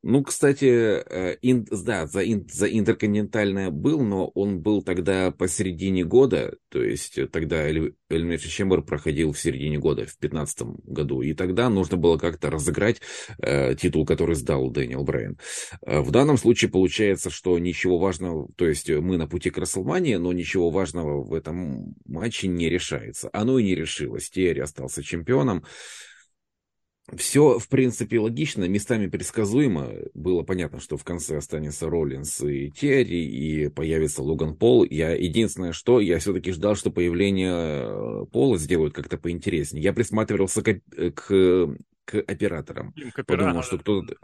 Ну, кстати, э, ин, да, за, ин, за интерконтинентальное был, но он был тогда посередине года, то есть тогда Elimination Chamber проходил в середине года, в 2015 году, и тогда нужно было как-то разыграть э, титул, который сдал Дэниел Брайан. Э, в данном случае получается, что ничего важного, то есть мы на пути к Расселмании, но ничего важного в этом матче не решается. Оно и не решилось. Терри остался чемпионом. Все, в принципе, логично, местами предсказуемо. Было понятно, что в конце останется Роллинс и Терри, и появится Логан Пол. Я единственное, что я все-таки ждал, что появление э, Пола сделают как-то поинтереснее. Я присматривался к, к, к операторам. К Подумал, что кто-то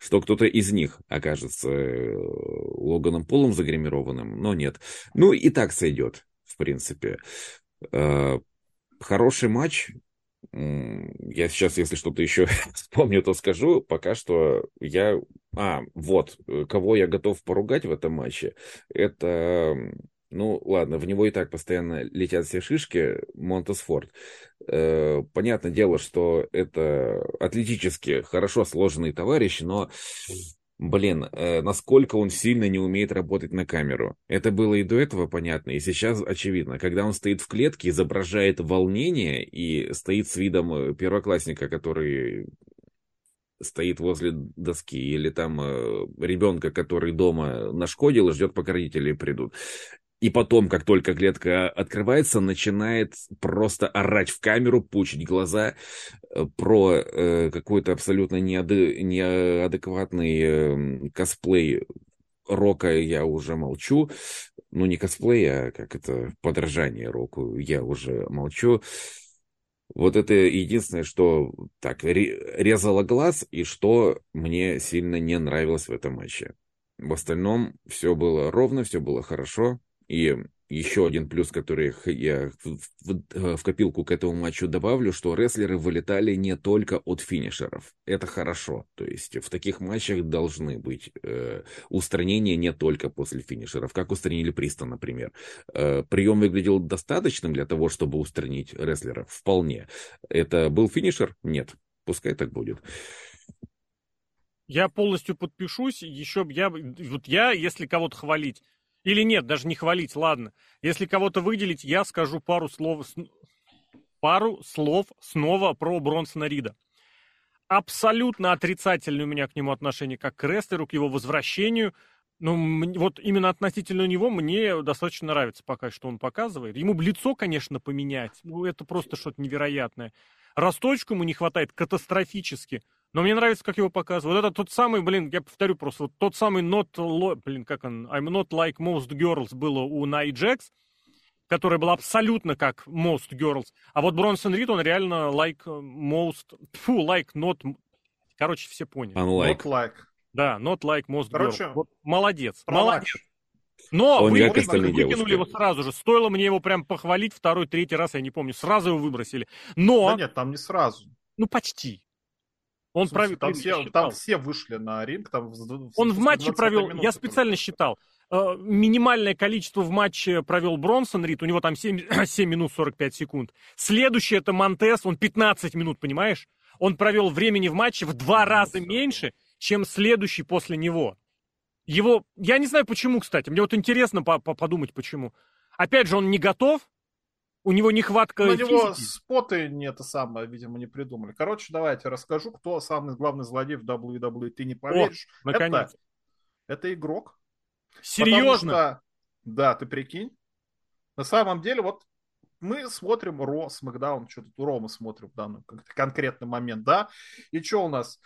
что кто-то из них окажется э, Логаном Полом загримированным, но нет. Ну, и так сойдет, в принципе. Э, хороший матч, я сейчас, если что-то еще вспомню, то скажу. Пока что я... А, вот, э, кого я готов поругать в этом матче, это... Ну, ладно, в него и так постоянно летят все шишки, Монтесфорд. Э, понятное дело, что это атлетически хорошо сложенный товарищ, но блин, э, насколько он сильно не умеет работать на камеру. Это было и до этого понятно, и сейчас очевидно. Когда он стоит в клетке, изображает волнение и стоит с видом э, первоклассника, который стоит возле доски, или там э, ребенка, который дома нашкодил и ждет, пока родители придут. И потом, как только клетка открывается, начинает просто орать в камеру, пучить глаза э, про э, какой-то абсолютно неады, неадекватный э, косплей рока я уже молчу. Ну, не косплей, а как это, подражание року я уже молчу. Вот это единственное, что так резало глаз и что мне сильно не нравилось в этом матче. В остальном все было ровно, все было хорошо И еще один плюс, который я в, в, в копилку к этому матчу добавлю, что рестлеры вылетали не только от финишеров. Это хорошо. То есть в таких матчах должны быть э, устранения не только после финишеров, как устранили Приста, например. Э, прием выглядел достаточным для того, чтобы устранить рестлера? Вполне. Это был финишер? Нет. Пускай так будет. Я полностью подпишусь. Еще я, вот я, если кого-то хвалить, или нет, даже не хвалить, ладно. Если кого-то выделить, я скажу пару слов, пару слов снова про Бронсона Рида. Абсолютно отрицательное у меня к нему отношение как к рестлеру, к его возвращению. Ну, вот именно относительно него мне достаточно нравится пока, что он показывает. Ему бы лицо, конечно, поменять. Ну, это просто что-то невероятное. Росточку ему не хватает катастрофически. Но мне нравится, как его показывают. Вот это тот самый, блин, я повторю просто, вот тот самый not, блин, как он, I'm not like most girls было у Най Джекс, которая была абсолютно как most girls. А вот Бронсон Рид, он реально like most, фу, like not, короче, все поняли. Unlike. Not like. Да, not like most короче, girls. Вот, молодец, молодец. Матч. Но он вы, вы, выкинули его сразу же. Стоило мне его прям похвалить второй, третий раз, я не помню. Сразу его выбросили. Но... Да нет, там не сразу. Ну, почти. Он смысле, провел, там, все, там все вышли на ринг. Там, он в матче провел, я специально считал, э, минимальное количество в матче провел Бронсон Рид, у него там 7, 7 минут 45 секунд. Следующий это Монтес, он 15 минут, понимаешь? Он провел времени в матче в два раза меньше, чем следующий после него. Его, я не знаю почему, кстати, мне вот интересно по -по подумать почему. Опять же, он не готов, у него нехватка На него споты не это самое, видимо, не придумали. Короче, давайте расскажу, кто самый главный злодей в WWE. Ты не поверишь. О, наконец. Это, это игрок. Серьезно? Что, да, ты прикинь. На самом деле, вот мы смотрим Ро, Смакдаун, что тут Ро мы смотрим в данный конкретный момент, да? И что у нас?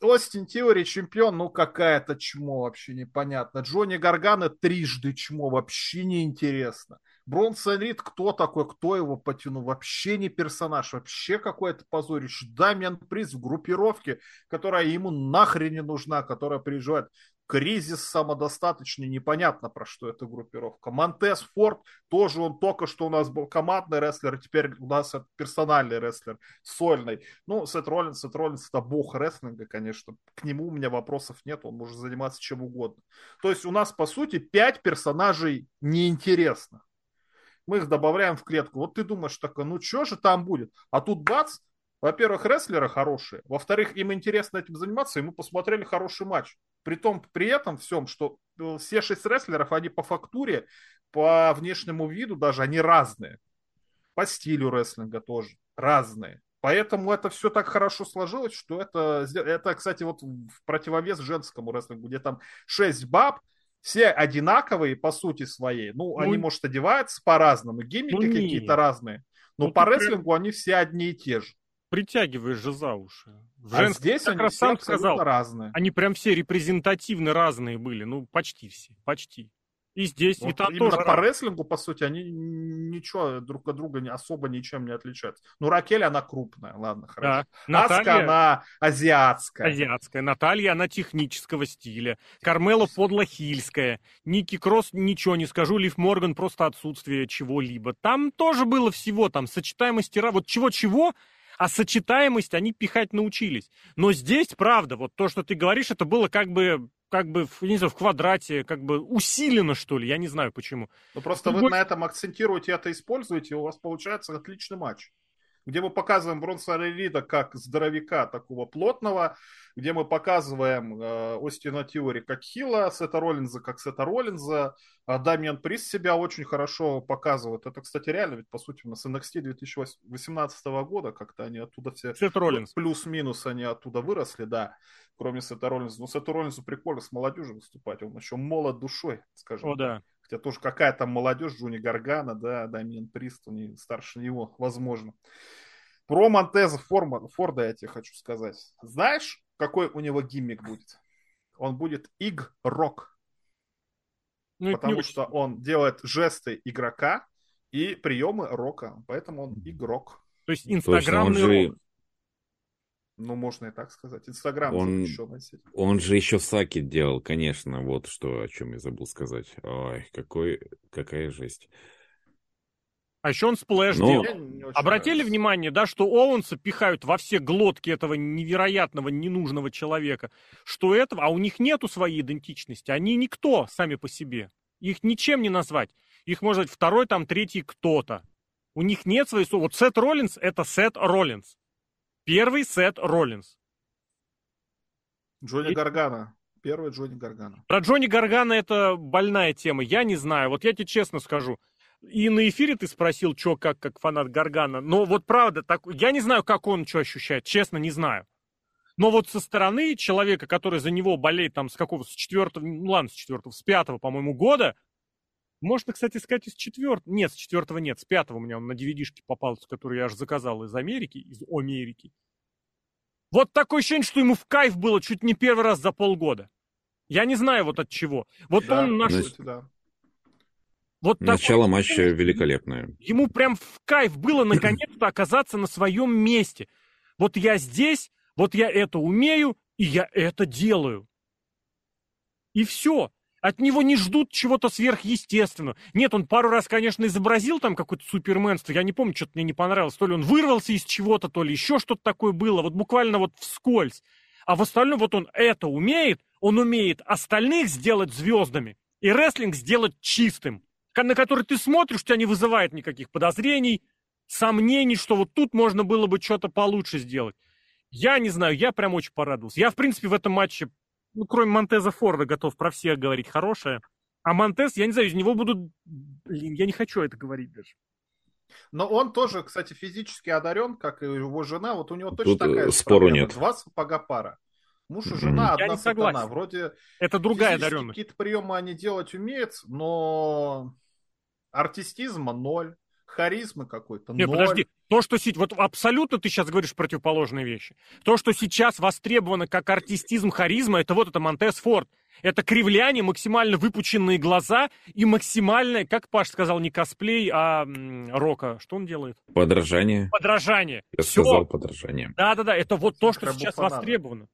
Остин Теори чемпион, ну какая-то чмо вообще непонятно. Джонни Гаргана трижды чмо, вообще неинтересно. Бронсон Рид, кто такой, кто его потянул, вообще не персонаж, вообще какое-то позорище. Дамиан Приз в группировке, которая ему нахрен не нужна, которая переживает кризис самодостаточный, непонятно про что эта группировка. Монтес Форд, тоже он только что у нас был командный рестлер, теперь у нас персональный рестлер, сольный. Ну, Сет Роллинс, Сет Роллинс это бог рестлинга, конечно. К нему у меня вопросов нет, он может заниматься чем угодно. То есть у нас, по сути, пять персонажей неинтересных мы их добавляем в клетку. Вот ты думаешь, так, ну что же там будет? А тут бац, во-первых, рестлеры хорошие, во-вторых, им интересно этим заниматься, и мы посмотрели хороший матч. При том, при этом всем, что э, все шесть рестлеров, они по фактуре, по внешнему виду даже, они разные. По стилю рестлинга тоже разные. Поэтому это все так хорошо сложилось, что это, это, кстати, вот в противовес женскому рестлингу, где там шесть баб, все одинаковые по сути своей. Ну, ну они, может, одеваются по-разному, гиммики ну, какие-то разные. Но ну, по рестлингу прям... они все одни и те же. Притягиваешь же за уши. В а здесь как они раз сам сказал, разные. Они прям все репрезентативно разные были. Ну, почти все. Почти. И здесь, вот и там тоже. по рестлингу, по сути, они ничего друг от друга не, особо ничем не отличаются. Ну, Ракель, она крупная, ладно, хорошо. Да. Наталья, Аска, она азиатская. Азиатская. Наталья, она технического стиля. Кармела подлохильская. Ники Кросс, ничего не скажу. Лив Морган просто отсутствие чего-либо. Там тоже было всего, там, сочетаемости, вот чего-чего, а сочетаемость они пихать научились. Но здесь, правда, вот то, что ты говоришь, это было как бы как бы, не знаю, в квадрате, как бы усилено, что ли, я не знаю почему. Ну, просто Другой... вы на этом акцентируете это используете, и у вас получается отличный матч где мы показываем Бронсона Рида как здоровяка такого плотного, где мы показываем э, Остина Тиори как Хила, Сета Роллинза как Сета Роллинза, а Дамиан Приз себя очень хорошо показывает. Это, кстати, реально, ведь по сути у нас NXT 2018 года, как-то они оттуда все... Сет Роллинз. Плюс-минус они оттуда выросли, да, кроме Сета Роллинза. Но Сету Роллинзу прикольно с молодежью выступать, он еще молод душой, скажем. О, да. Хотя тоже какая там молодежь, Джуни Гаргана, да, Дамиан Прист, не старше него, возможно. Про Монтеза Форма, Форда я тебе хочу сказать. Знаешь, какой у него гиммик будет? Он будет игрок. Ну, потому что он делает жесты игрока и приемы рока. Поэтому он игрок. То есть инстаграмный То есть рок. Ну, можно и так сказать. Инстаграм он, запрещенная сеть. Он же еще Саки делал, конечно. Вот что, о чем я забыл сказать. Ой, какой, какая жесть. А еще он сплэш Но... делал. Обратили нравится. внимание, да, что Оуэнса пихают во все глотки этого невероятного, ненужного человека. Что этого, а у них нету своей идентичности. Они никто сами по себе. Их ничем не назвать. Их может быть второй, там, третий кто-то. У них нет своей... Вот Сет Роллинс — это Сет Роллинс. Первый Сет Роллинс. Джонни И... Гаргана. Первый Джонни Гаргана. Про Джонни Гаргана это больная тема. Я не знаю. Вот я тебе честно скажу. И на эфире ты спросил, что как, как фанат Гаргана. Но вот правда, так, я не знаю, как он что ощущает. Честно, не знаю. Но вот со стороны человека, который за него болеет там с какого, с четвертого, ну ладно, с четвертого, с пятого, по-моему, года, можно, кстати, сказать, из четвертого. Нет, с четвертого нет, с пятого у меня он на DVD-шке попался, который я аж заказал из Америки, из Америки. Вот такое ощущение, что ему в кайф было чуть не первый раз за полгода. Я не знаю вот от чего. Вот да, он наш... Да. Вот Начало такой... матча великолепное. Ему прям в кайф было наконец-то оказаться на своем месте. Вот я здесь, вот я это умею, и я это делаю. И все. От него не ждут чего-то сверхъестественного. Нет, он пару раз, конечно, изобразил там какое-то суперменство. Я не помню, что-то мне не понравилось. То ли он вырвался из чего-то, то ли еще что-то такое было. Вот буквально вот вскользь. А в остальном вот он это умеет. Он умеет остальных сделать звездами и рестлинг сделать чистым. На который ты смотришь, у тебя не вызывает никаких подозрений, сомнений, что вот тут можно было бы что-то получше сделать. Я не знаю, я прям очень порадовался. Я, в принципе, в этом матче ну, кроме Монтеза Форда, готов про всех говорить хорошее. А Монтез, я не знаю, из него будут... Блин, я не хочу это говорить даже. Но он тоже, кстати, физически одарен, как и его жена. Вот у него точно Тут э, такая спору проблема. нет. Два сапога пара. Муж и жена, mm-hmm. одна я сатана. Вроде это другая одаренность. Какие-то приемы они делать умеют, но артистизма ноль харизмы какой-то. Нет, ноль. подожди. То, что сейчас... Вот абсолютно ты сейчас говоришь противоположные вещи. То, что сейчас востребовано как артистизм, харизма, это вот это Монтес Форд. Это кривляние, максимально выпученные глаза и максимальное, как Паш сказал, не косплей, а м, рока. Что он делает? Подражание. Подражание. Я Все. сказал подражание. Да-да-да, это вот то, что сейчас востребовано.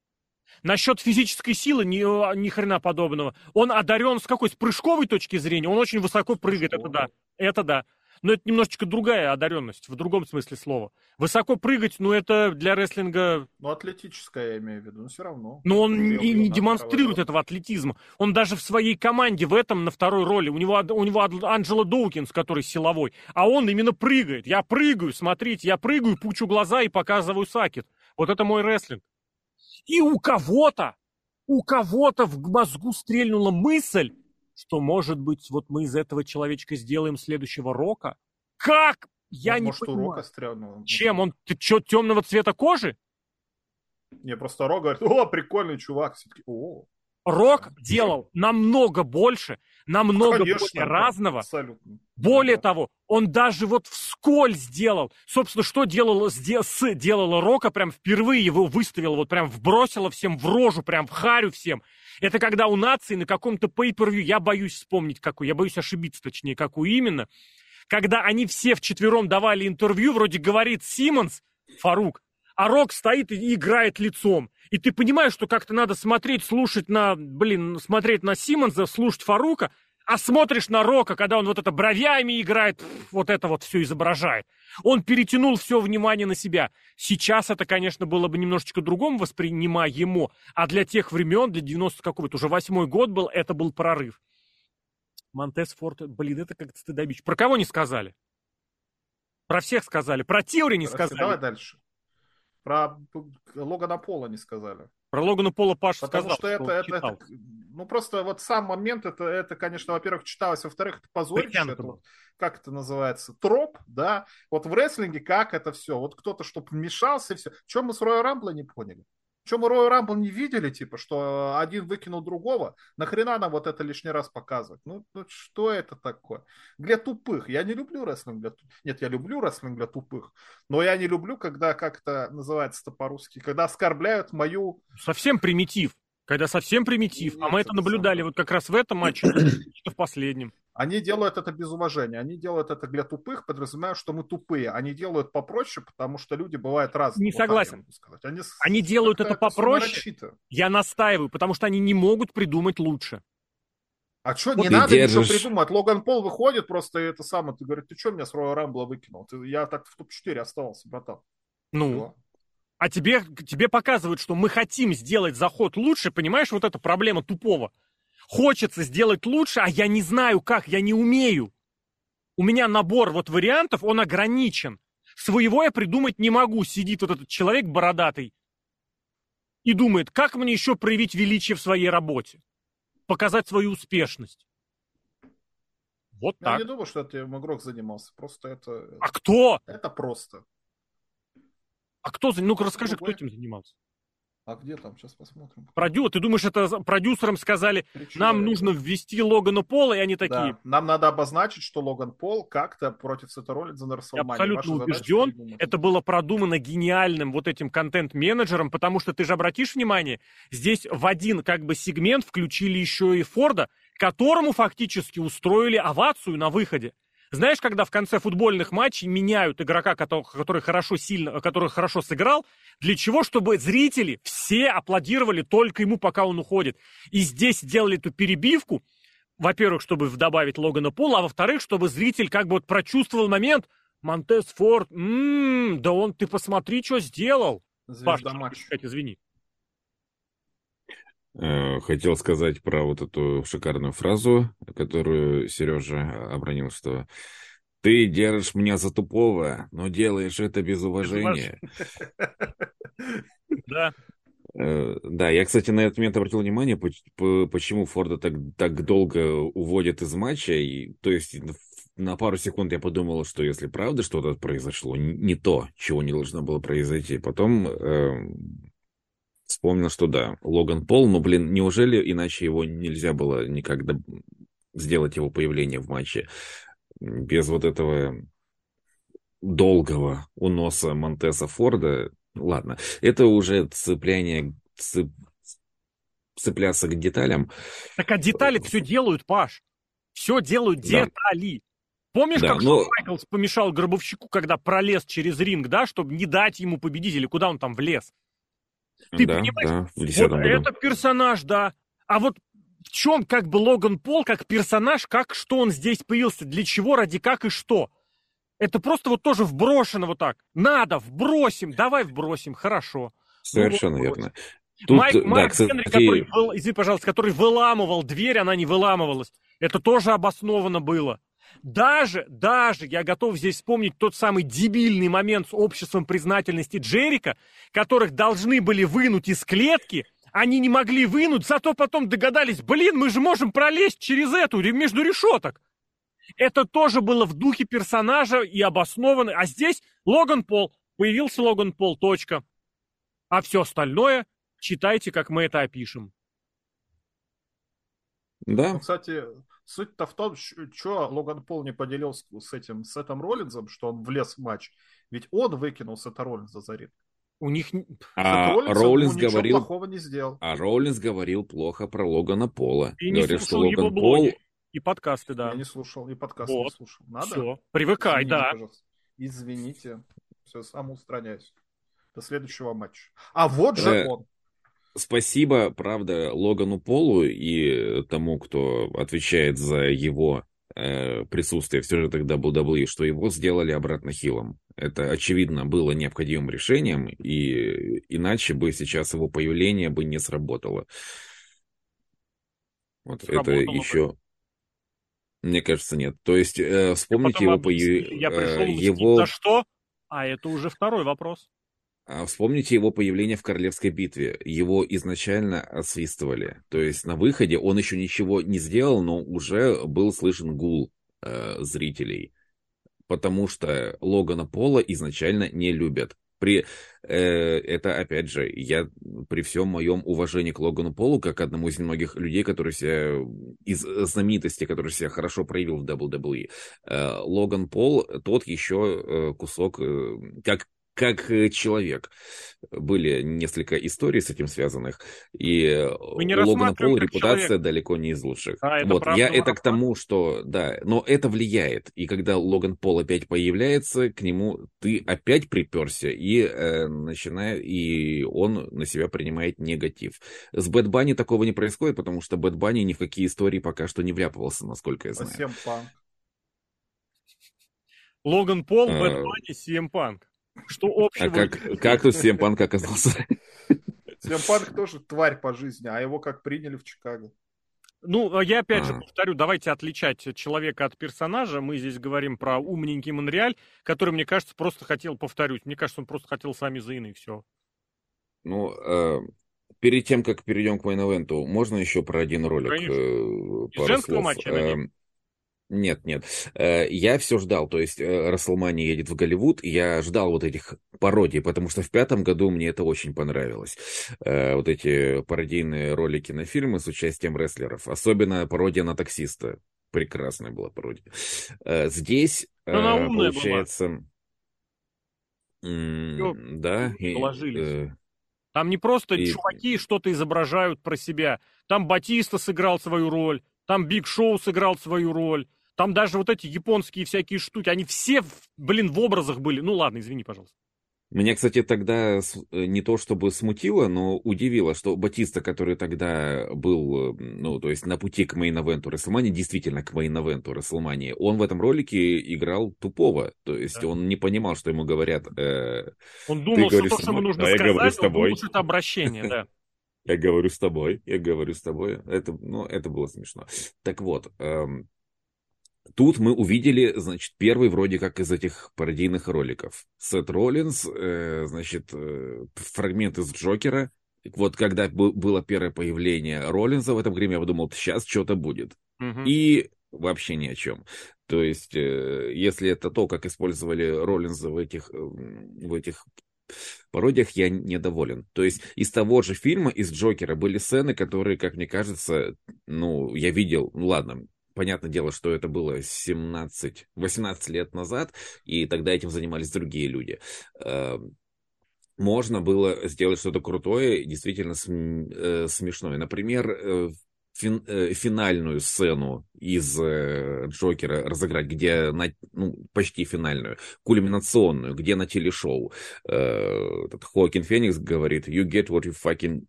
Насчет физической силы ни, ни хрена подобного. Он одарен с какой? С прыжковой точки зрения. Он очень высоко прыгает, это да. Это да но это немножечко другая одаренность, в другом смысле слова. Высоко прыгать, ну это для рестлинга... Ну, атлетическая, я имею в виду, но все равно. Но он не, не демонстрирует этого атлетизма. Он даже в своей команде в этом на второй роли. У него, у него Анджела Доукинс, который силовой, а он именно прыгает. Я прыгаю, смотрите, я прыгаю, пучу глаза и показываю сакет. Вот это мой рестлинг. И у кого-то, у кого-то в мозгу стрельнула мысль, что, может быть, вот мы из этого человечка сделаем следующего Рока? Как? Я ну, не может, понимаю. у Рока стрёмного. Чем? Он ты что, темного цвета кожи? Не, просто Рок говорит, о, прикольный чувак. О. Рок делал намного больше, намного Конечно, более разного. Абсолютно. Более да. того, он даже вот вскользь сделал. Собственно, что делала Рока, прям впервые его выставила, вот прям вбросила всем в рожу, прям в харю всем. Это когда у нации на каком-то per я боюсь вспомнить какой, я боюсь ошибиться точнее, какую именно, когда они все вчетвером давали интервью, вроде говорит Симмонс, Фарук, а Рок стоит и играет лицом. И ты понимаешь, что как-то надо смотреть, слушать на, блин, смотреть на Симмонса, слушать Фарука, а смотришь на Рока, когда он вот это бровями играет, вот это вот все изображает. Он перетянул все внимание на себя. Сейчас это, конечно, было бы немножечко другом воспринимаемо, а для тех времен, для 90 какого-то, уже восьмой год был, это был прорыв. Монтес Форт, блин, это как-то стыдобич. Про кого не сказали? Про всех сказали. Про Теори не сказали. Давай дальше. Про Логана Пола не сказали. Про Логана Пола Паша Потому сказал, что, это, это, это, ну просто вот сам момент, это, это конечно, во-первых, читалось, во-вторых, это позорище, это вот, как это называется, троп, да, вот в рестлинге как это все, вот кто-то, чтобы вмешался и все. Чем мы с Роя Рамбла не поняли? Чем мы Роя Рамбл не видели, типа, что один выкинул другого? Нахрена нам вот это лишний раз показывать? Ну, ну что это такое? Для тупых. Я не люблю рестлинг для тупых. Нет, я люблю рестлинг для тупых. Но я не люблю, когда, как это называется-то по-русски, когда оскорбляют мою... Совсем примитив. Когда совсем примитив. Нет, а мы это наблюдали вот как раз в этом матче, в последнем. Они делают это без уважения. Они делают это для тупых, подразумевая, что мы тупые. Они делают попроще, потому что люди бывают разные. Не согласен. Так, они, они делают это попроще. Я настаиваю, потому что они не могут придумать лучше. А что, вот не надо держишь... ничего придумать. Логан Пол выходит, просто это самое. Ты говоришь, ты что меня с Роя Рамбла выкинул? Ты, я так в топ-4 оставался, братан. Ну, Все. а тебе, тебе показывают, что мы хотим сделать заход лучше, понимаешь, вот эта проблема тупого. Хочется сделать лучше, а я не знаю как, я не умею. У меня набор вот вариантов, он ограничен. Своего я придумать не могу. Сидит вот этот человек бородатый и думает, как мне еще проявить величие в своей работе показать свою успешность. Вот Я так. Я не думаю, что этим игрок занимался. Просто это... А кто? Это просто. А кто? Ну-ка расскажи, кто этим занимался. А где там? Сейчас посмотрим. Продю... Ты думаешь, это продюсерам сказали, Причем нам нужно ввести Логана Пола, и они такие... Да. Нам надо обозначить, что Логан Пол как-то против Сета Роллинза на Я абсолютно Ваша убежден. Это было продумано гениальным вот этим контент-менеджером, потому что ты же обратишь внимание, здесь в один как бы сегмент включили еще и Форда, которому фактически устроили овацию на выходе. Знаешь, когда в конце футбольных матчей меняют игрока, который хорошо, сильно, который хорошо сыграл, для чего? Чтобы зрители все аплодировали только ему, пока он уходит. И здесь сделали эту перебивку, во-первых, чтобы добавить Логана Пола, а во-вторых, чтобы зритель как бы вот прочувствовал момент, Монтес Форд, м-м, да он, ты посмотри, что сделал. Звезда Паш, сказать, извини. Э, хотел сказать про вот эту шикарную фразу, которую Сережа обронил, что ты держишь меня за тупого, но делаешь это без уважения. Да. Э, да, я, кстати, на этот момент обратил внимание, почему Форда так, так долго уводят из матча. И, то есть на пару секунд я подумал, что если правда что-то произошло, не то, чего не должно было произойти. Потом э, вспомнил, что да, Логан Пол, но, блин, неужели иначе его нельзя было никогда сделать его появление в матче без вот этого долгого уноса Монтеса Форда? Ладно, это уже цепляние, цеп, цепляться к деталям. Так а детали все делают, Паш. Все делают да. детали. Помнишь, да, как но... Майклс помешал Гробовщику, когда пролез через ринг, да, чтобы не дать ему победить, или куда он там влез? Ты да, понимаешь? Да, вот это персонаж, да. А вот в чем как бы Логан Пол как персонаж, как что он здесь появился, для чего, ради как и что? Это просто вот тоже вброшено вот так. Надо, вбросим, давай вбросим, хорошо. Совершенно ну, верно. Тут, Майк, да, Майк кстати... Который, извини, пожалуйста, который выламывал дверь, она не выламывалась. Это тоже обосновано было. Даже, даже я готов здесь вспомнить тот самый дебильный момент с обществом признательности Джерика, которых должны были вынуть из клетки, они не могли вынуть, зато потом догадались, блин, мы же можем пролезть через эту, между решеток. Это тоже было в духе персонажа и обосновано. А здесь Логан Пол. Появился Логан Пол, точка. А все остальное читайте, как мы это опишем. Да. Ну, кстати, Суть-то в том, что Логан Пол не поделился с этим Сетом Роллинзом, что он влез в матч. Ведь он выкинул Сета Роллинза за ринг. У них... А Роллинс говорил... плохого не сделал. А Роллинс говорил плохо про Логана Пола. И не Говорит, что Логан Пол... И подкасты, да. Я не слушал, и подкасты вот. не слушал. Надо? Все, привыкай, Извините, да. Пожалуйста. Извините. Все, сам устраняюсь. До следующего матча. А вот же э, он. Спасибо, правда, Логану Полу и тому, кто отвечает за его э, присутствие в сюжетах WWE, что его сделали обратно хилом. Это, очевидно, было необходимым решением, и иначе бы сейчас его появление бы не сработало. Вот сработало это еще... Бы. Мне кажется, нет. То есть, э, вспомните его... Я пришел э, его... за что? А это уже второй вопрос. А вспомните его появление в Королевской битве. Его изначально освистывали. То есть на выходе он еще ничего не сделал, но уже был слышен гул э, зрителей. Потому что Логана Пола изначально не любят. При, э, это, опять же, я при всем моем уважении к Логану Полу, как одному из немногих людей, который себя, из знаменитости, который себя хорошо проявил в WWE, э, Логан Пол, тот еще э, кусок, э, как как э, человек. Были несколько историй с этим связанных, и у Логана Пола репутация человек. далеко не из лучших. А, вот, я это к тому, что, да, но это влияет, и когда Логан Пол опять появляется, к нему ты опять приперся, и э, начинает, и он на себя принимает негатив. С Бэд Банни такого не происходит, потому что Бэд Банни ни в какие истории пока что не вляпывался, насколько я знаю. CM Панк. Логан Пол, а... Бэд Банни, CM Панк. Что общего? А как, как тут CM Панк оказался? CM Панк тоже тварь по жизни, а его как приняли в Чикаго. Ну, а я опять а. же повторю, давайте отличать человека от персонажа. Мы здесь говорим про умненький Монреаль, который, мне кажется, просто хотел, повторюсь, мне кажется, он просто хотел Сами Зейна и все. Ну, э, перед тем, как перейдем к мейн можно еще про один ролик Конечно. э, пару женского слов. матча, э, нет, нет. Э, я все ждал, то есть э, Расселмани едет в Голливуд, я ждал вот этих пародий, потому что в пятом году мне это очень понравилось. Э, вот эти пародийные ролики на фильмы с участием рестлеров, особенно пародия на таксиста. Прекрасная была пародия. Здесь, Но получается... Была. Да. И, там не просто и... чуваки что-то изображают про себя. Там Батиста сыграл свою роль, там Биг Шоу сыграл свою роль. Там даже вот эти японские всякие штуки, они все, блин, в образах были. Ну ладно, извини, пожалуйста. Меня, кстати, тогда э, не то чтобы смутило, но удивило, что Батиста, который тогда был, э, ну, то есть на пути к main event у Рестлмании, действительно к main event у Рестлмании, он в этом ролике играл тупого. То есть да. он не понимал, что ему говорят. Э, он думал, что то, что ему нужно а сказать, он думал, что это обращение, да. Я говорю с тобой, я говорю с тобой. Это, ну, это было смешно. Так вот, эм, Тут мы увидели, значит, первый вроде как из этих пародийных роликов. Сет Роллинс, э, значит, э, фрагмент из Джокера. Вот когда было первое появление Роллинза в этом гриме, я подумал, сейчас что-то будет. Угу. И вообще ни о чем. То есть, э, если это то, как использовали Роллинза в этих, э, в этих пародиях, я недоволен. То есть, из того же фильма, из Джокера, были сцены, которые, как мне кажется, ну, я видел, ну ладно, понятное дело, что это было 17, 18 лет назад, и тогда этим занимались другие люди. Эм, можно было сделать что-то крутое, действительно э, смешное. Например, э, фин, э, финальную сцену из Джокера разыграть, где на, ну, почти финальную, кульминационную, где на телешоу этот Хоакин Феникс говорит «You get what you fucking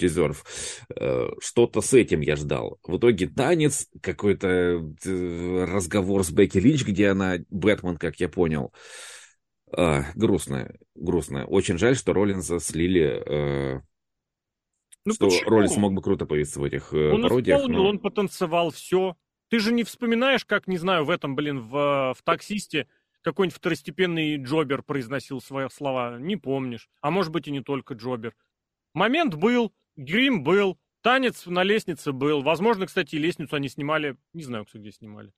Deserve. Э, что-то с этим я ждал. В итоге танец, какой-то э, разговор с Бекки Линч, где она Бэтмен, как я понял. А, грустно, грустно. Очень жаль, что Роллинза слили... Э, ну, что почему? Роллинз мог бы круто появиться в этих он пародиях. Исполнил, но... он потанцевал, все. Ты же не вспоминаешь, как, не знаю, в этом, блин, в, в «Таксисте» какой-нибудь второстепенный Джобер произносил свои слова. Не помнишь. А может быть и не только Джобер. Момент был, грим был, танец на лестнице был. Возможно, кстати, лестницу они снимали, не знаю, кстати, где снимали.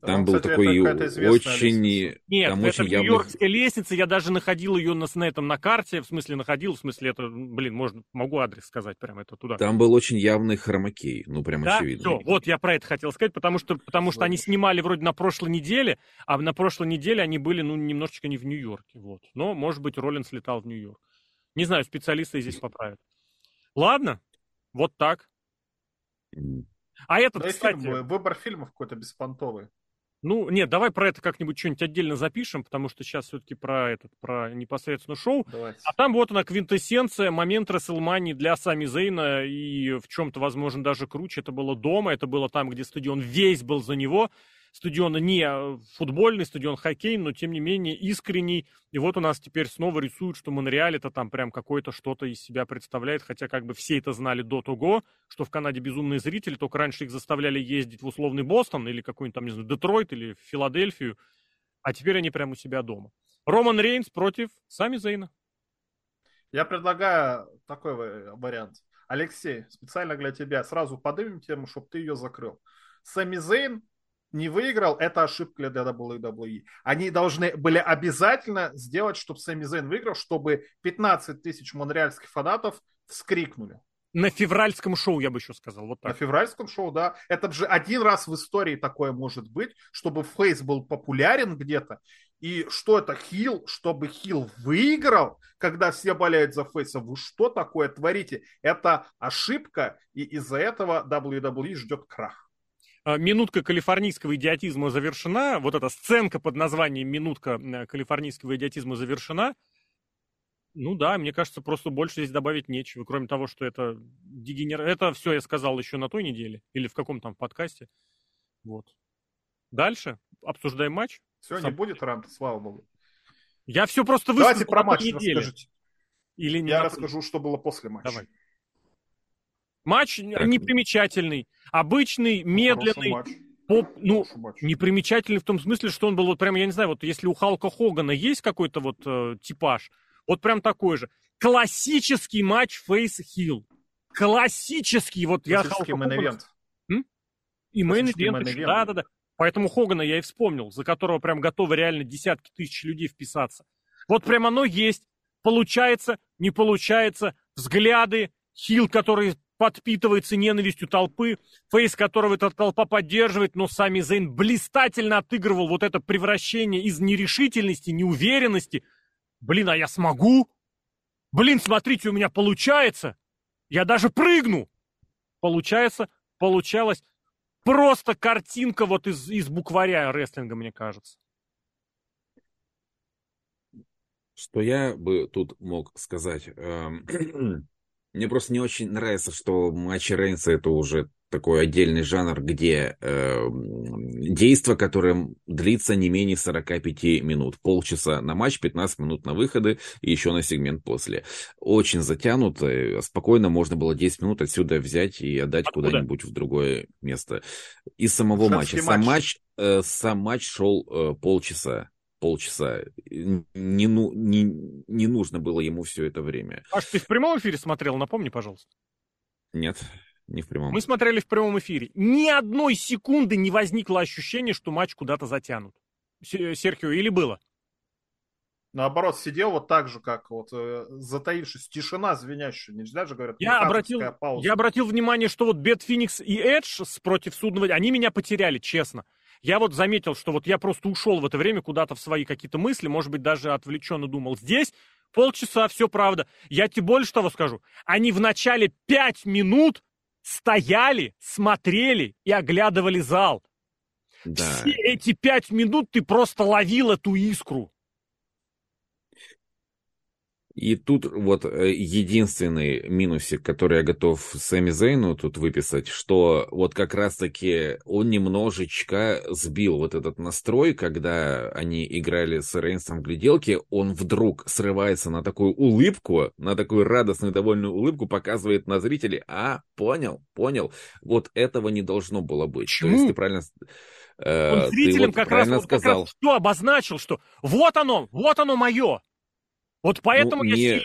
Там, был кстати, такой очень... Лестница. Нет, Там это очень Нью-Йоркская лестница, я даже находил ее на, на этом на карте, в смысле находил, в смысле это, блин, можно, могу адрес сказать прямо это туда. Там был очень явный хромакей, ну прям да? очевидно. Все, вот я про это хотел сказать, потому что, потому что они снимали вроде на прошлой неделе, а на прошлой неделе они были, ну, немножечко не в Нью-Йорке, вот. Но, может быть, Роллинс летал в Нью-Йорк. Не знаю, специалисты здесь поправят. Ладно, вот так. А этот, да кстати... Фильм, выбор фильмов какой-то беспонтовый. Ну, нет, давай про это как-нибудь что-нибудь отдельно запишем, потому что сейчас все-таки про этот, про непосредственно шоу. Давайте. А там вот она квинтэссенция, момент Расселмании для Сами Зейна, и в чем-то, возможно, даже круче. Это было дома, это было там, где стадион весь был за него стадиона не футбольный, стадион хоккей, но тем не менее искренний. И вот у нас теперь снова рисуют, что Монреаль это там прям какое-то что-то из себя представляет, хотя как бы все это знали до того, что в Канаде безумные зрители, только раньше их заставляли ездить в условный Бостон или какой-нибудь там, не знаю, Детройт или Филадельфию, а теперь они прямо у себя дома. Роман Рейнс против Сами Зейна. Я предлагаю такой вариант. Алексей, специально для тебя сразу поднимем тему, чтобы ты ее закрыл. Сами Зейн не выиграл, это ошибка для WWE. Они должны были обязательно сделать, чтобы Сами Зейн выиграл, чтобы 15 тысяч монреальских фанатов вскрикнули. На февральском шоу, я бы еще сказал. Вот так. На февральском шоу, да. Это же один раз в истории такое может быть, чтобы Фейс был популярен где-то, И что это Хил, чтобы Хил выиграл, когда все болеют за Фейса? Вы что такое творите? Это ошибка, и из-за этого WWE ждет крах. А, минутка калифорнийского идиотизма завершена. Вот эта сценка под названием «Минутка калифорнийского идиотизма» завершена. Ну да, мне кажется, просто больше здесь добавить нечего, кроме того, что это дегенер... Это все я сказал еще на той неделе или в каком там подкасте. Вот. Дальше обсуждаем матч. Все, Сам... не будет ранта, слава богу. Я все просто высказал Давайте про матч расскажите. Или не Я на... расскажу, что было после матча. Давай. Матч так. непримечательный, обычный, медленный. Поп, ну, непримечательный в том смысле, что он был вот прям, я не знаю, вот если у Халка Хогана есть какой-то вот э, типаж, вот прям такой же. Классический матч face-heel. Классический, вот я Халка Хогана... И main event, да-да-да. Поэтому Хогана я и вспомнил, за которого прям готовы реально десятки тысяч людей вписаться. Вот прям оно есть. Получается, не получается. Взгляды, Хил, который подпитывается ненавистью толпы, Фейс, которого эта толпа поддерживает, но сами Зейн блистательно отыгрывал вот это превращение из нерешительности, неуверенности. Блин, а я смогу? Блин, смотрите, у меня получается. Я даже прыгну. Получается, получалось. Просто картинка вот из, из букваря рестлинга, мне кажется. Что я бы тут мог сказать? Эм, мне просто не очень нравится, что матчи Рейнса это уже такой отдельный жанр, где э, действо, которое длится не менее 45 минут. Полчаса на матч, 15 минут на выходы и еще на сегмент после. Очень затянуто. Спокойно можно было 10 минут отсюда взять и отдать куда-нибудь в другое место. Из самого матча. Сам матч, э, сам матч шел э, полчаса полчаса. Не, ну, не, не нужно было ему все это время. Аж ты в прямом эфире смотрел, напомни, пожалуйста. Нет. Не в прямом. Мы смотрели в прямом эфире. Ни одной секунды не возникло ощущения, что матч куда-то затянут. Серхио, или было? Наоборот, сидел вот так же, как вот э, затаившись, тишина звенящая. Нельзя же, говорят, я обратил, пауза. я обратил внимание, что вот Бет Феникс и Эдж против судного, они меня потеряли, честно. Я вот заметил, что вот я просто ушел в это время куда-то в свои какие-то мысли, может быть, даже отвлеченно думал. Здесь полчаса, все правда. Я тебе больше того скажу. Они в начале пять минут стояли, смотрели и оглядывали зал. Да. Все эти пять минут ты просто ловил эту искру. И тут вот э, единственный минусик, который я готов Сэмми Зейну тут выписать, что вот как раз-таки он немножечко сбил вот этот настрой, когда они играли с Рейнсом в гляделке, он вдруг срывается на такую улыбку, на такую радостную, довольную улыбку, показывает на зрителей, а, понял, понял, вот этого не должно было быть. Почему? То есть ты правильно... Э, он зрителям вот как, раз, сказал. как раз что обозначил, что вот оно, вот оно мое. Вот поэтому ну, я не...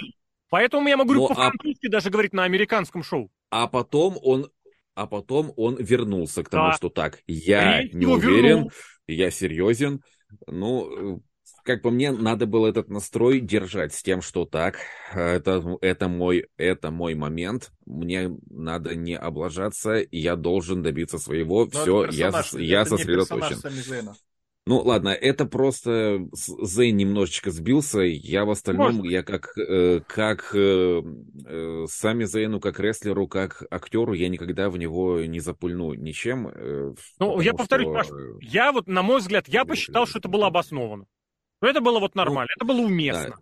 Поэтому я могу ну, по-французски а... даже говорить на американском шоу. А потом он, а потом он вернулся к тому, да. что так, я не уверен, вернул. я серьезен. Ну, как по мне, надо было этот настрой держать с тем, что так, это, это, мой, это мой момент, мне надо не облажаться, я должен добиться своего, Но все, я, я сосредоточен. Ну ладно, это просто Зейн немножечко сбился. Я в остальном, Может. я как, э, как э, э, сами Зейну, как рестлеру, как актеру, я никогда в него не запульну ничем. Э, ну, я повторюсь, что... Паш, э, я вот, на мой взгляд, я посчитал, что это было обосновано. Но это было вот ну, нормально, ну, это было уместно. Да.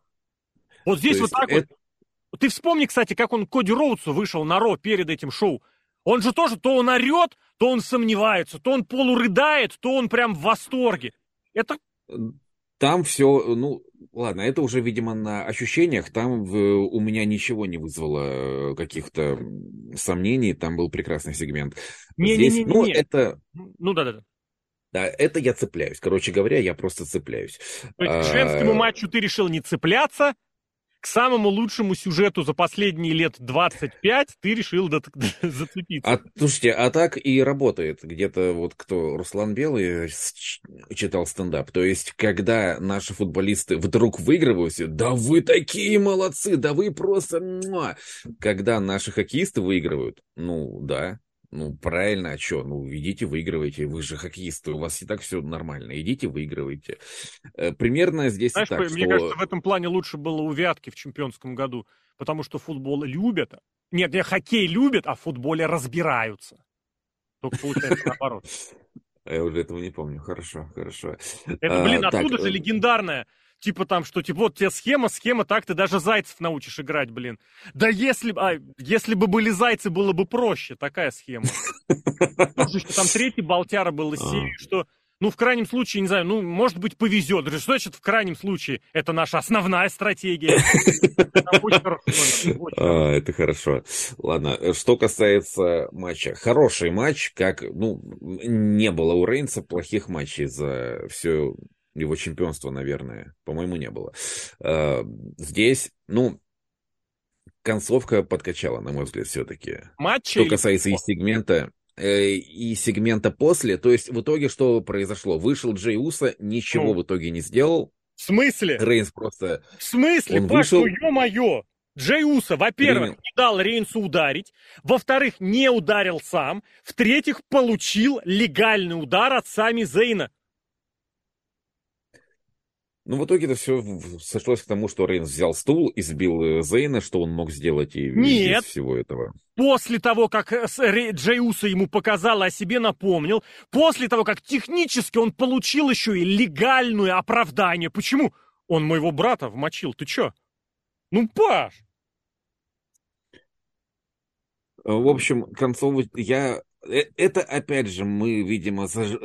Вот здесь То вот так это... вот. Ты вспомни, кстати, как он Коди Роудсу вышел на Ро перед этим шоу. Он же тоже, то он орет, то он сомневается, то он полурыдает, то он прям в восторге. Это... Там все, ну, ладно, это уже, видимо, на ощущениях. Там в, у меня ничего не вызвало каких-то сомнений. Там был прекрасный сегмент. Не, Здесь, не, не, не, ну, не. это... Ну, да-да-да. Да, это я цепляюсь. Короче говоря, я просто цепляюсь. То есть, к женскому а... матчу ты решил не цепляться, к самому лучшему сюжету за последние лет 25 ты решил зацепиться. А, слушайте, а так и работает. Где-то вот кто, Руслан Белый читал стендап. То есть, когда наши футболисты вдруг выигрывают, да вы такие молодцы, да вы просто... Когда наши хоккеисты выигрывают, ну да, Ну, правильно, а что? Ну, идите, выигрывайте. Вы же хоккеисты, у вас и так все нормально. Идите, выигрывайте. Э, примерно здесь Знаешь, так, мне что... кажется, в этом плане лучше было у Вятки в чемпионском году, потому что футбол любят. Нет, не хоккей любят, а в футболе разбираются. Только получается наоборот. Я уже этого не помню. Хорошо, хорошо. Это, блин, а, откуда так, же э, легендарная Типа там, что типа вот тебе схема, схема, так ты даже зайцев научишь играть, блин. Да если, а, если бы были зайцы, было бы проще, такая схема. Там третий болтяра был из а. серии, что ну, в крайнем случае, не знаю, ну, может быть, повезет. Что значит в крайнем случае? Это наша основная стратегия. А, это хорошо. Ладно, что касается матча. Хороший матч, как, ну, не было у Рейнса плохих матчей за все его чемпионства, наверное, по-моему, не было. А, здесь, ну, концовка подкачала, на мой взгляд, все-таки. Матчи? Что касается и сегмента, э, и сегмента после, то есть в итоге что произошло? Вышел Джей Уса, ничего ну, в итоге не сделал. В смысле? Рейнс просто... В смысле? Он Паш, вышел... ну ё-моё! Джей Уса, во-первых, не дал Рейнсу ударить, во-вторых, не ударил сам, в-третьих, получил легальный удар от Сами Зейна. Ну, в итоге это все сошлось к тому, что Рейнс взял стул и сбил э, Зейна, что он мог сделать и Нет. без всего этого. После того, как э, Джей Уса ему показал, о себе напомнил, после того, как технически он получил еще и легальное оправдание. Почему? Он моего брата вмочил. Ты чё? Ну, Паш! В общем, концову я э, это, опять же, мы, видимо, заж...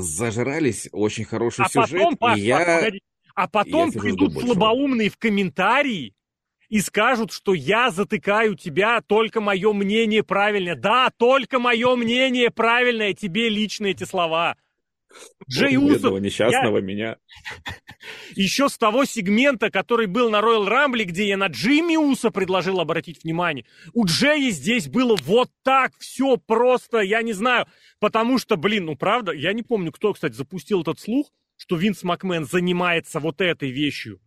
зажрались. Очень хороший а сюжет. Потом, Паш, и я... погоди, а потом я придут слабоумные в комментарии и скажут, что я затыкаю тебя, только мое мнение правильное. Да, только мое мнение правильное, тебе лично эти слова. Джей Усов... несчастного я... меня. Еще с того сегмента, который был на Royal Rumble, где я на Джимми Уса предложил обратить внимание. У Джея здесь было вот так все просто, я не знаю. Потому что, блин, ну правда, я не помню, кто, кстати, запустил этот слух что Винс Макмен занимается вот этой вещью,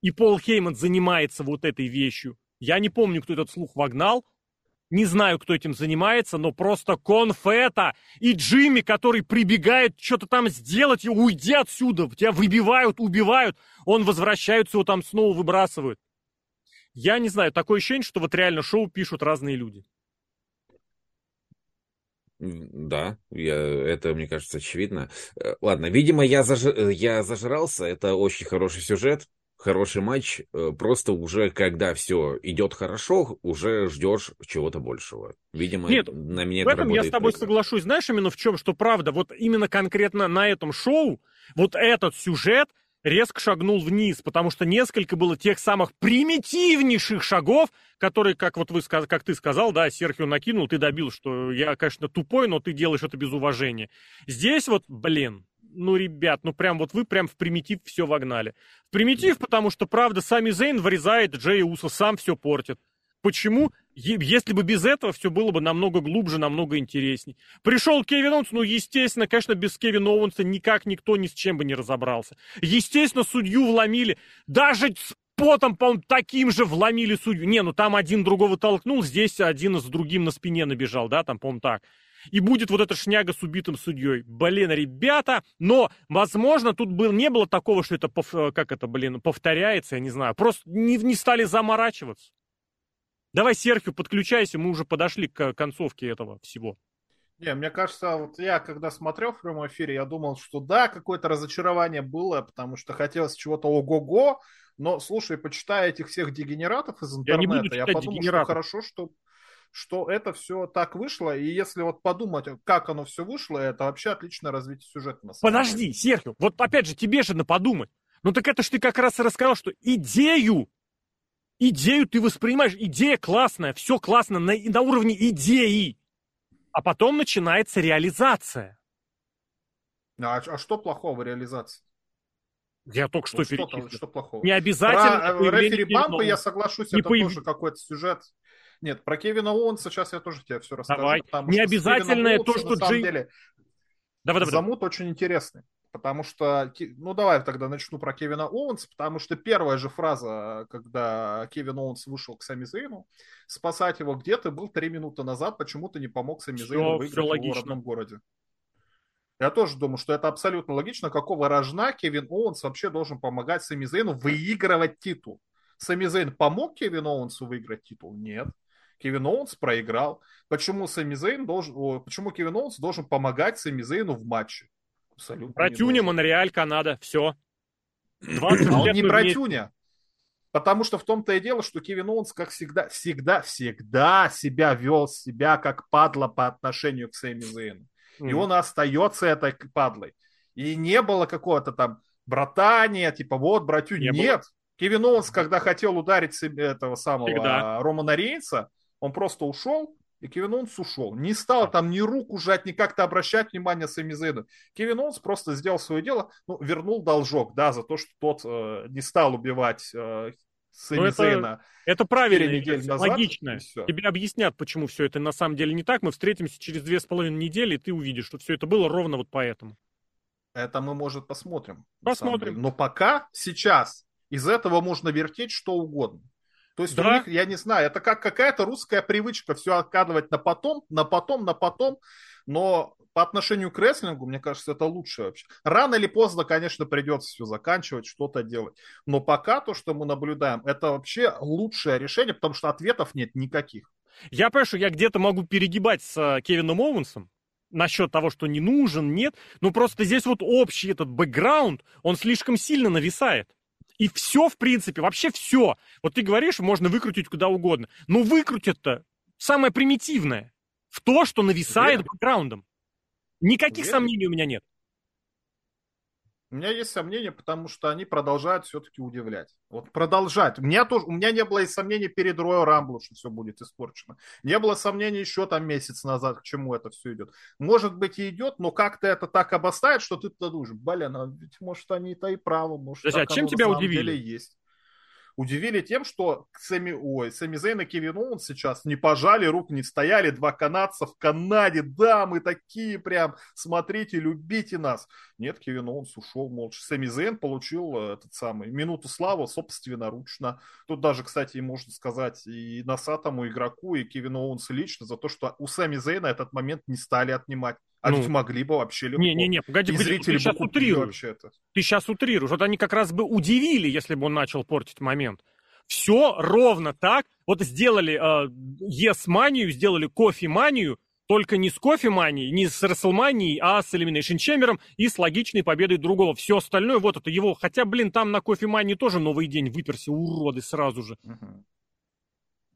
и Пол Хейман занимается вот этой вещью. Я не помню, кто этот слух вогнал, не знаю, кто этим занимается, но просто конфета. И Джимми, который прибегает что-то там сделать, и уйди отсюда, тебя выбивают, убивают, он возвращается, его там снова выбрасывают. Я не знаю, такое ощущение, что вот реально шоу пишут разные люди. Да, я, это, мне кажется, очевидно. Э, ладно, видимо, я, заж... Э, я зажрался. Это очень хороший сюжет, хороший матч. Э, просто уже, когда все идет хорошо, уже ждешь чего-то большего. Видимо, Нет, на меня в этом я с тобой соглашусь. Знаешь, именно в чем, что правда, вот именно конкретно на этом шоу, вот этот сюжет, резко шагнул вниз, потому что несколько было тех самых примитивнейших шагов, которые, как вот вы, как ты сказал, да, Серхио накинул, ты добил, что я, конечно, тупой, но ты делаешь это без уважения. Здесь вот, блин, ну, ребят, ну прям вот вы прям в примитив все вогнали. В примитив, потому что, правда, сами Зейн вырезает Джей Уса, сам все портит. Почему? Если бы без этого все было бы намного глубже, намного интересней. Пришел Кевин Оуэнс, ну, естественно, конечно, без Кевина Оуэнса никак никто ни с чем бы не разобрался. Естественно, судью вломили. Даже с потом, по-моему, таким же вломили судью. Не, ну там один другого толкнул, здесь один с другим на спине набежал, да, там, по-моему, так. И будет вот эта шняга с убитым судьей. Блин, ребята, но, возможно, тут был, не было такого, что это, как это, блин, повторяется, я не знаю. Просто не, не стали заморачиваться. Давай, Серхио, подключайся, мы уже подошли к концовке этого всего. Не, мне кажется, вот я когда смотрел в прямом эфире, я думал, что да, какое-то разочарование было, потому что хотелось чего-то ого-го, но, слушай, почитая этих всех дегенератов из интернета, я, не буду я подумал, что хорошо, что, что это все так вышло, и если вот подумать, как оно все вышло, это вообще отличное развитие сюжета. На самом Подожди. Серхио, вот опять же, тебе же на подумать. Ну так это ж ты как раз и рассказал, что идею Идею ты воспринимаешь, идея классная, все классно на, на уровне идеи. А потом начинается реализация. А, а что плохого в реализации? Я только что, что перечислил. Что плохого? Не обязательно. Про э, рефери Бампа я соглашусь, не это появ... тоже какой-то сюжет. Нет, про Кевина Уонса сейчас я тоже тебе все расскажу. Давай. Не обязательно то, что Джей... Деле, давай, давай. Замут очень интересный. Потому что, ну давай тогда начну про Кевина Оуэнса, потому что первая же фраза, когда Кевин Оуэнс вышел к Сами Зейну, спасать его где ты был три минуты назад, почему ты не помог Сами Зейну выиграть в его родном городе. Я тоже думаю, что это абсолютно логично. Какого рожна Кевин Оуэнс вообще должен помогать Сами Зейну выигрывать титул? Сами Зейн помог Кевин Оуэнсу выиграть титул? Нет. Кевин Оуэнс проиграл. Почему Сами Зейн должен, почему Кевин Оуэнс должен помогать Сами Зейну в матче? Абсолютно. Братюня, Монреаль, Канада, все. 20 а он не братюня. Потому что в том-то и дело, что Кевин Оуэнс, как всегда, всегда, всегда себя вел себя как падла по отношению к Сами Зейну. Mm. И он остается этой падлой. И не было какого-то там братания, типа вот, братюня, нет. Было. Кевин Оуэнс, когда хотел ударить себе этого самого Всегда. Романа Рейнса, он просто ушел, и Кевин Оуэнс ушел. Не стал там ни руку жать, ни как-то обращать внимание Сами Зейну. Кевин Оуэнс просто сделал свое дело, ну, вернул должок, да, за то, что тот э, не стал убивать э, Сами это, Зейна. Это правильно, недель назад, логично. Тебе объяснят, почему все это на самом деле не так. Мы встретимся через две с половиной недели, и ты увидишь, что все это было ровно вот поэтому. Это мы, может, посмотрим. Посмотрим. Но пока, сейчас, из этого можно вертеть что угодно. То есть да. у них, я не знаю, это как какая-то русская привычка все откладывать на потом, на потом, на потом. Но по отношению к рестлингу, мне кажется, это лучше вообще. Рано или поздно, конечно, придется все заканчивать, что-то делать. Но пока то, что мы наблюдаем, это вообще лучшее решение, потому что ответов нет никаких. Я понимаю, что я где-то могу перегибать с э, Кевином Оуэнсом, насчет того, что не нужен, нет. Но просто здесь вот общий этот бэкграунд, он слишком сильно нависает. И все, в принципе, вообще все. Вот ты говоришь, можно выкрутить куда угодно. Но выкрутят-то самое примитивное. В то, что нависает Верно. бэкграундом. Никаких Верно. сомнений у меня нет. У меня есть сомнения, потому что они продолжают все-таки удивлять. Вот продолжать. У меня, тоже, у меня не было и сомнений перед Royal Rumble, что все будет испорчено. Не было сомнений еще там месяц назад, к чему это все идет. Может быть и идет, но как-то это так обрастает, что ты думаешь, блин, а ведь может они-то и правы. Может, Подожди, а чем тебя удивили? есть удивили тем, что Сами, ой, Сами Зейн и Кевин Оуэнс сейчас не пожали рук, не стояли, два канадца в Канаде, да, мы такие прям, смотрите, любите нас. Нет, Кевин Оуэнс ушел молча. Сами Зейн получил э, этот самый минуту славы собственноручно. Тут даже, кстати, можно сказать и носатому игроку, и Кевину Оуэнсу лично за то, что у Сами Зейна этот момент не стали отнимать. А ну, ведь могли бы вообще легко. Не-не-не, погоди, погоди ты сейчас утрируешь. Это. Ты сейчас утрируешь. Вот они как раз бы удивили, если бы он начал портить момент. Все ровно так. Вот сделали э, Yes-манию, сделали кофе-манию, только не с кофе-манией, не с Расселманией, а с Elimination Chamber и с логичной победой другого. Все остальное, вот это его. Хотя, блин, там на кофе-мании тоже новый день выперся, уроды, сразу же. Uh-huh.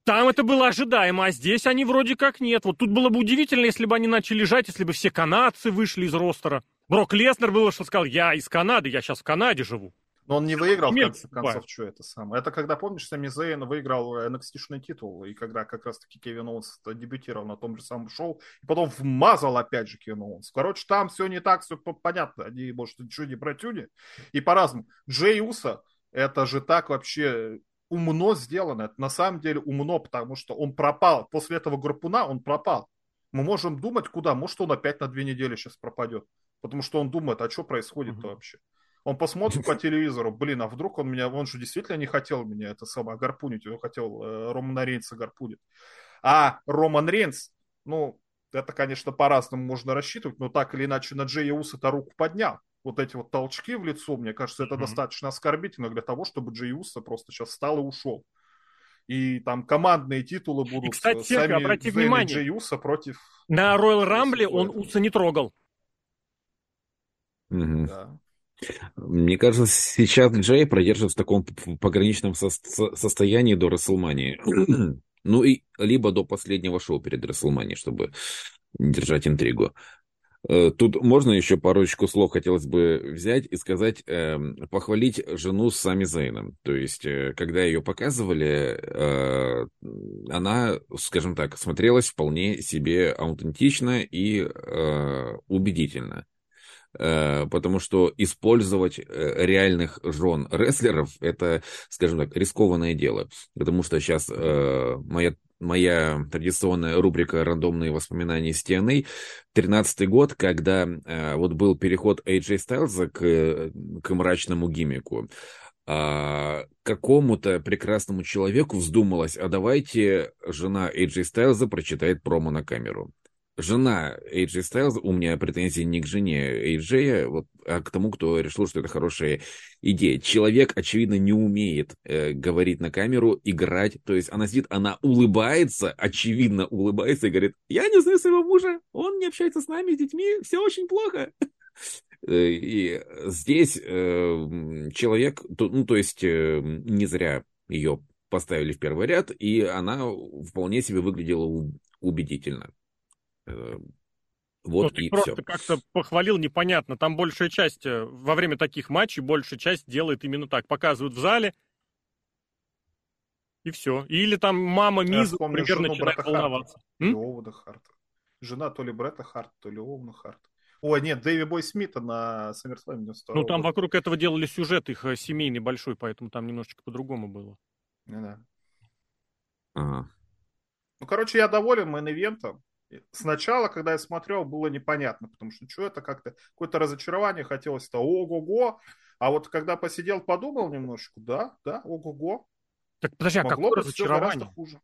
Там это было ожидаемо, а здесь они вроде как нет. Вот тут было бы удивительно, если бы они начали лежать, если бы все канадцы вышли из ростера. Брок Леснер был, что сказал, я из Канады, я сейчас в Канаде живу. Но он не выиграл, в конце концов, что это самое. Это когда, помнишь, Сами Зейн выиграл NXT-шный титул, и когда как раз-таки Кевин Оуэнс дебютировал на том же самом шоу, и потом вмазал опять же Кевин Оуэнс. Короче, там все не так, все понятно. Они, может, ничего не братюни, и по-разному. Джей Уса, это же так вообще умно сделано. Это на самом деле умно, потому что он пропал. После этого Гарпуна он пропал. Мы можем думать, куда. Может, он опять на две недели сейчас пропадет. Потому что он думает, а что происходит-то вообще? Он посмотрит по телевизору, блин, а вдруг он меня, он же действительно не хотел меня это самое гарпунить, он хотел э, Романа Рейнса гарпунить. А Роман Рейнс, ну, это, конечно, по-разному можно рассчитывать, но так или иначе на Джея Уса-то руку поднял вот эти вот толчки в лицо, мне кажется, это mm-hmm. достаточно оскорбительно для того, чтобы Джей Уса просто сейчас встал и ушел. И там командные титулы будут. И, кстати, сами обрати внимание, Джей Уса против... На Royal Rumble он Уса не трогал. Mm-hmm. Да. Мне кажется, сейчас Джей продержится в таком пограничном со- состоянии до Расселмании. ну и либо до последнего шоу перед Расселманией, чтобы держать интригу. Э, тут можно еще парочку слов хотелось бы взять и сказать, э, похвалить жену с Сами Зейном. То есть, э, когда ее показывали, э, она, скажем так, смотрелась вполне себе аутентично и э, убедительно. Э, потому что использовать э, реальных жен рестлеров это, скажем так, рискованное дело. Потому что сейчас моя моя традиционная рубрика «Рандомные воспоминания с TNA». 13 год, когда э, вот был переход AJ Styles к, к мрачному гиммику. А, какому-то прекрасному человеку вздумалось, а давайте жена AJ Styles прочитает промо на камеру жена AJ Styles, у меня претензии не к жене AJ, вот, а к тому, кто решил, что это хорошая идея. Человек, очевидно, не умеет э, говорить на камеру, играть. То есть она сидит, она улыбается, очевидно улыбается и говорит, я не знаю своего мужа, он не общается с нами, с детьми, все очень плохо. Э, и здесь э, человек, ну, то есть э, не зря ее поставили в первый ряд, и она вполне себе выглядела убедительно. Э, вот ну, и просто как-то похвалил непонятно. Там большая часть, э, во время таких матчей, большая часть делает именно так. Показывают в зале, и все. Или там мама Мизу, например, начинает волноваться. Харта, Харта. Жена то ли Бретта Харта, то ли Оуна Харта. Ой, нет, Дэви Бой Смита на SummerSlam Ну, там вокруг этого делали сюжет их э, семейный большой, поэтому там немножечко по-другому было. Ну, да. Ага. Ну, короче, я доволен мейн-ивентом. Сначала, когда я смотрел, было непонятно, потому что что это как-то, какое-то разочарование хотелось-то, ого-го, а вот когда посидел, подумал немножко, да, да, ого-го. Так подожди, а какое разочарование? Хуже.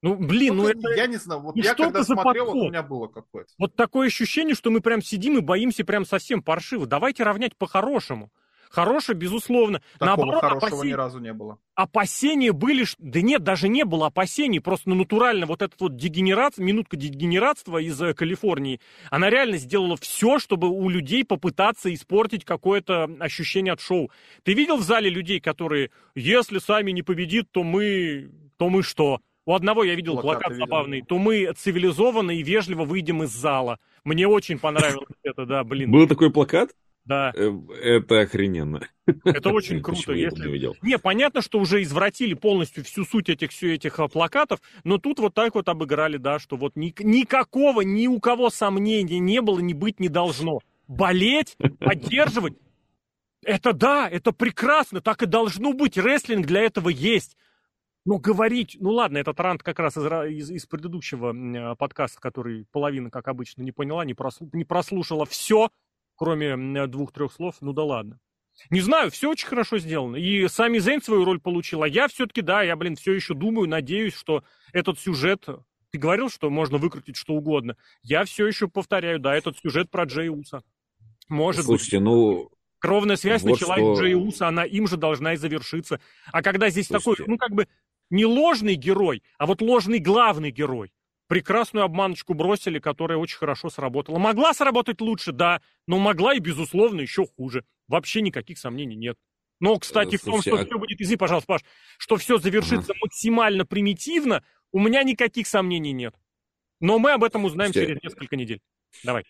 Ну, блин, ну, ну это... Я не знаю, вот ну, я когда смотрел, вот у меня было какое-то. Вот такое ощущение, что мы прям сидим и боимся прям совсем паршиво. Давайте равнять по-хорошему. Хорошее, безусловно. Такого Наоборот, хорошего опасения, ни разу не было. Опасения были, да нет, даже не было опасений, просто ну, натурально вот этот вот дегенерация, минутка дегенератства из э, Калифорнии, она реально сделала все, чтобы у людей попытаться испортить какое-то ощущение от шоу. Ты видел в зале людей, которые, если сами не победит, то мы, то мы что? У одного я видел Плакаты плакат забавный, то мы цивилизованно и вежливо выйдем из зала. Мне очень понравилось это, да, блин. Был такой плакат? Да. Э, это охрененно. Это очень круто. Если... Не, видел? не, понятно, что уже извратили полностью всю суть этих, всю этих а, плакатов, но тут вот так вот обыграли, да, что вот ни, никакого, ни у кого сомнений не было, ни быть не должно. Болеть, поддерживать, это да, это прекрасно, так и должно быть. Рестлинг для этого есть. Но говорить, ну ладно, этот рант как раз из, из, из предыдущего а, подкаста, который половина, как обычно, не поняла, не, прослушала, не прослушала все, кроме двух-трех слов, ну да ладно. Не знаю, все очень хорошо сделано. И сами Зейн свою роль получил. А я все-таки, да, я, блин, все еще думаю, надеюсь, что этот сюжет... Ты говорил, что можно выкрутить что угодно. Я все еще повторяю, да, этот сюжет про Джей Уса. Может Слушайте, быть. ну... Кровная связь вот началась что... Джей Уса, она им же должна и завершиться. А когда здесь Слушайте. такой, ну как бы, не ложный герой, а вот ложный главный герой прекрасную обманочку бросили, которая очень хорошо сработала. Могла сработать лучше, да, но могла и, безусловно, еще хуже. Вообще никаких сомнений нет. Но, кстати, Слушайте, в том, что а... все будет, извини, пожалуйста, Паш, что все завершится ага. максимально примитивно, у меня никаких сомнений нет. Но мы об этом узнаем Слушайте... через несколько недель. Давай.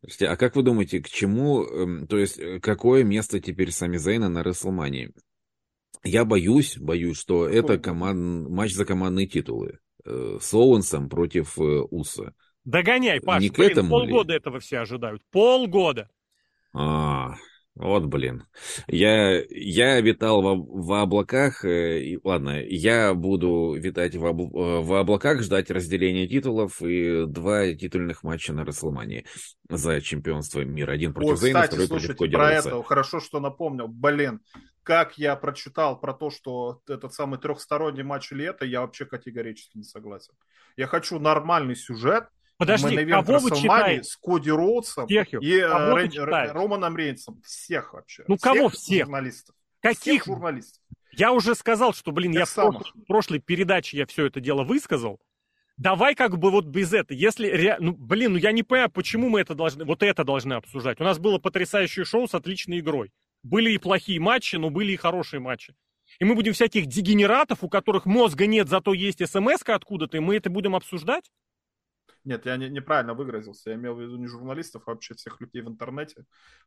Слушайте, а как вы думаете, к чему, эм, то есть, э, какое место теперь Сами Зейна на Рестлмании? Я боюсь, боюсь, что это команд... матч за командные титулы э, с Оуэнсом против э, Уса. Догоняй, Паш, Не блин, к этому полгода ли? этого все ожидают. Полгода. А, вот, блин. Я, я витал в, в облаках. Э, и, ладно, я буду витать в, обл, э, в облаках, ждать разделения титулов и два титульных матча на Расселмании за чемпионство мира. Один против О, Зейна, второй против Коди про это хорошо, что напомнил. Блин, как я прочитал про то, что этот самый трехсторонний матч лета, я вообще категорически не согласен. Я хочу нормальный сюжет, Подожди, кого вы читаете? С Коди Роудсом всех и кого Рей, Романом Рейнсом. Всех вообще. Ну, всех кого всех? Журналистов. Каких? Всех журналистов. Я уже сказал, что, блин, Тех я в прошлой, в прошлой передаче я все это дело высказал. Давай как бы вот без этого. Если, ну, блин, ну я не понимаю, почему мы это должны, вот это должны обсуждать. У нас было потрясающее шоу с отличной игрой. Были и плохие матчи, но были и хорошие матчи. И мы будем всяких дегенератов, у которых мозга нет, зато есть смс откуда-то, и мы это будем обсуждать? Нет, я не, неправильно выразился. Я имел в виду не журналистов, а вообще всех людей в интернете.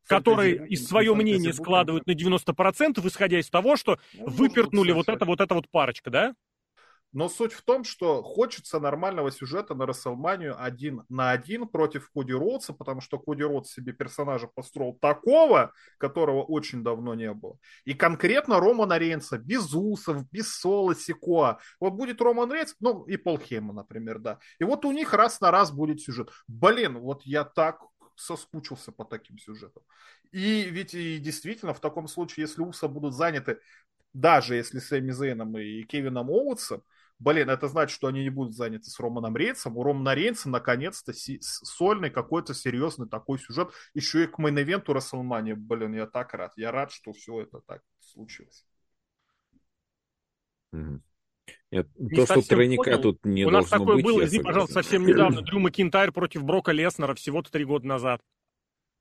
Которые фэнтези, из свое мнение складывают на 90%, исходя из того, что ну, выпернули вот это, вот эта вот парочка, да? Но суть в том, что хочется нормального сюжета на Расселманию один на один против Коди Роудса, потому что Коди Роудс себе персонажа построил такого, которого очень давно не было. И конкретно Романа Рейнса, без Усов, без Соло, Сикоа. Вот будет Роман Рейнс, ну и Пол Хейма, например, да. И вот у них раз на раз будет сюжет. Блин, вот я так соскучился по таким сюжетам. И ведь и действительно в таком случае, если Уса будут заняты даже если Сэмми Зейном и Кевином Оуэтсом, блин, это значит, что они не будут заняты с Романом Рейнсом. У Романа Рейнса наконец-то сольный какой-то серьезный такой сюжет. Еще и к мейн-эвенту Расселмани. Блин, я так рад. Я рад, что все это так случилось. Нет, то, что тройника понял. тут не У нас такое быть, было, извини, пожалуйста, совсем недавно. Дрю Макинтайр против Брока Леснера всего-то три года назад.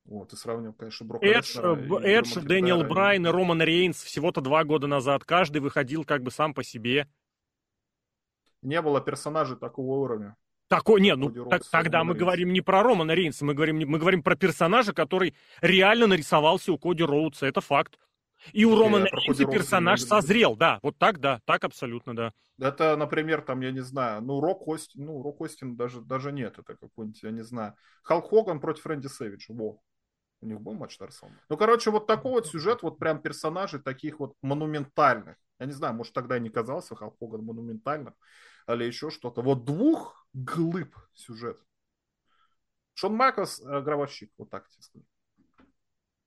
Вот, ты сравнил, конечно, Брока Эдж, Леснера Эдж Дэниел Брайан и Роман Рейнс всего-то два года назад. Каждый выходил как бы сам по себе не было персонажей такого уровня. Такой, нет, ну так, тогда мы Рейнса. говорим не про Романа Рейнса, мы говорим, мы говорим про персонажа, который реально нарисовался у Коди Роудса, это факт. И у Романа Рейнса персонаж созрел, да, вот так, да, так абсолютно, да. Это, например, там, я не знаю, ну, Рок Остин, ну, Рок Остин даже, даже нет, это какой-нибудь, я не знаю, Халк Хоган против Рэнди Сэвиджа, во, у них был матч Тарсон. Ну, короче, вот такой вот сюжет, вот прям персонажей таких вот монументальных. Я не знаю, может, тогда и не казался Халк Хоган монументальным, или еще что-то. Вот двух глыб сюжет. Шон Майклс, э, гробовщик, вот так тебе скажу.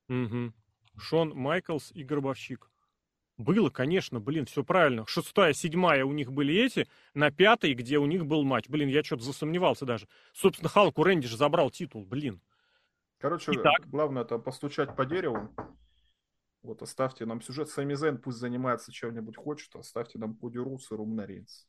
Угу. Шон Майклс и гробовщик. Было, конечно, блин, все правильно. Шестая, седьмая у них были эти, на пятой, где у них был матч. Блин, я что-то засомневался даже. Собственно, Халку Рэнди же забрал титул, блин. Короче, Итак. главное это постучать по дереву. Вот, оставьте нам сюжет. Сами Зен пусть занимается чем-нибудь хочет, оставьте нам Коди Рус и Румна Рейнс.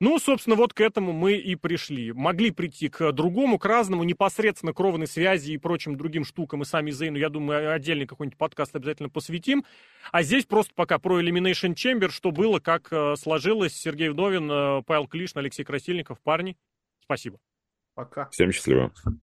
Ну, собственно, вот к этому мы и пришли. Могли прийти к другому, к разному, непосредственно кровной связи и прочим другим штукам, и сами Зейну, я думаю, отдельный какой-нибудь подкаст обязательно посвятим. А здесь просто пока про Elimination Chamber, что было, как э, сложилось. Сергей Вдовин, э, Павел Клишин, Алексей Красильников. Парни, спасибо. Пока. Всем счастливо.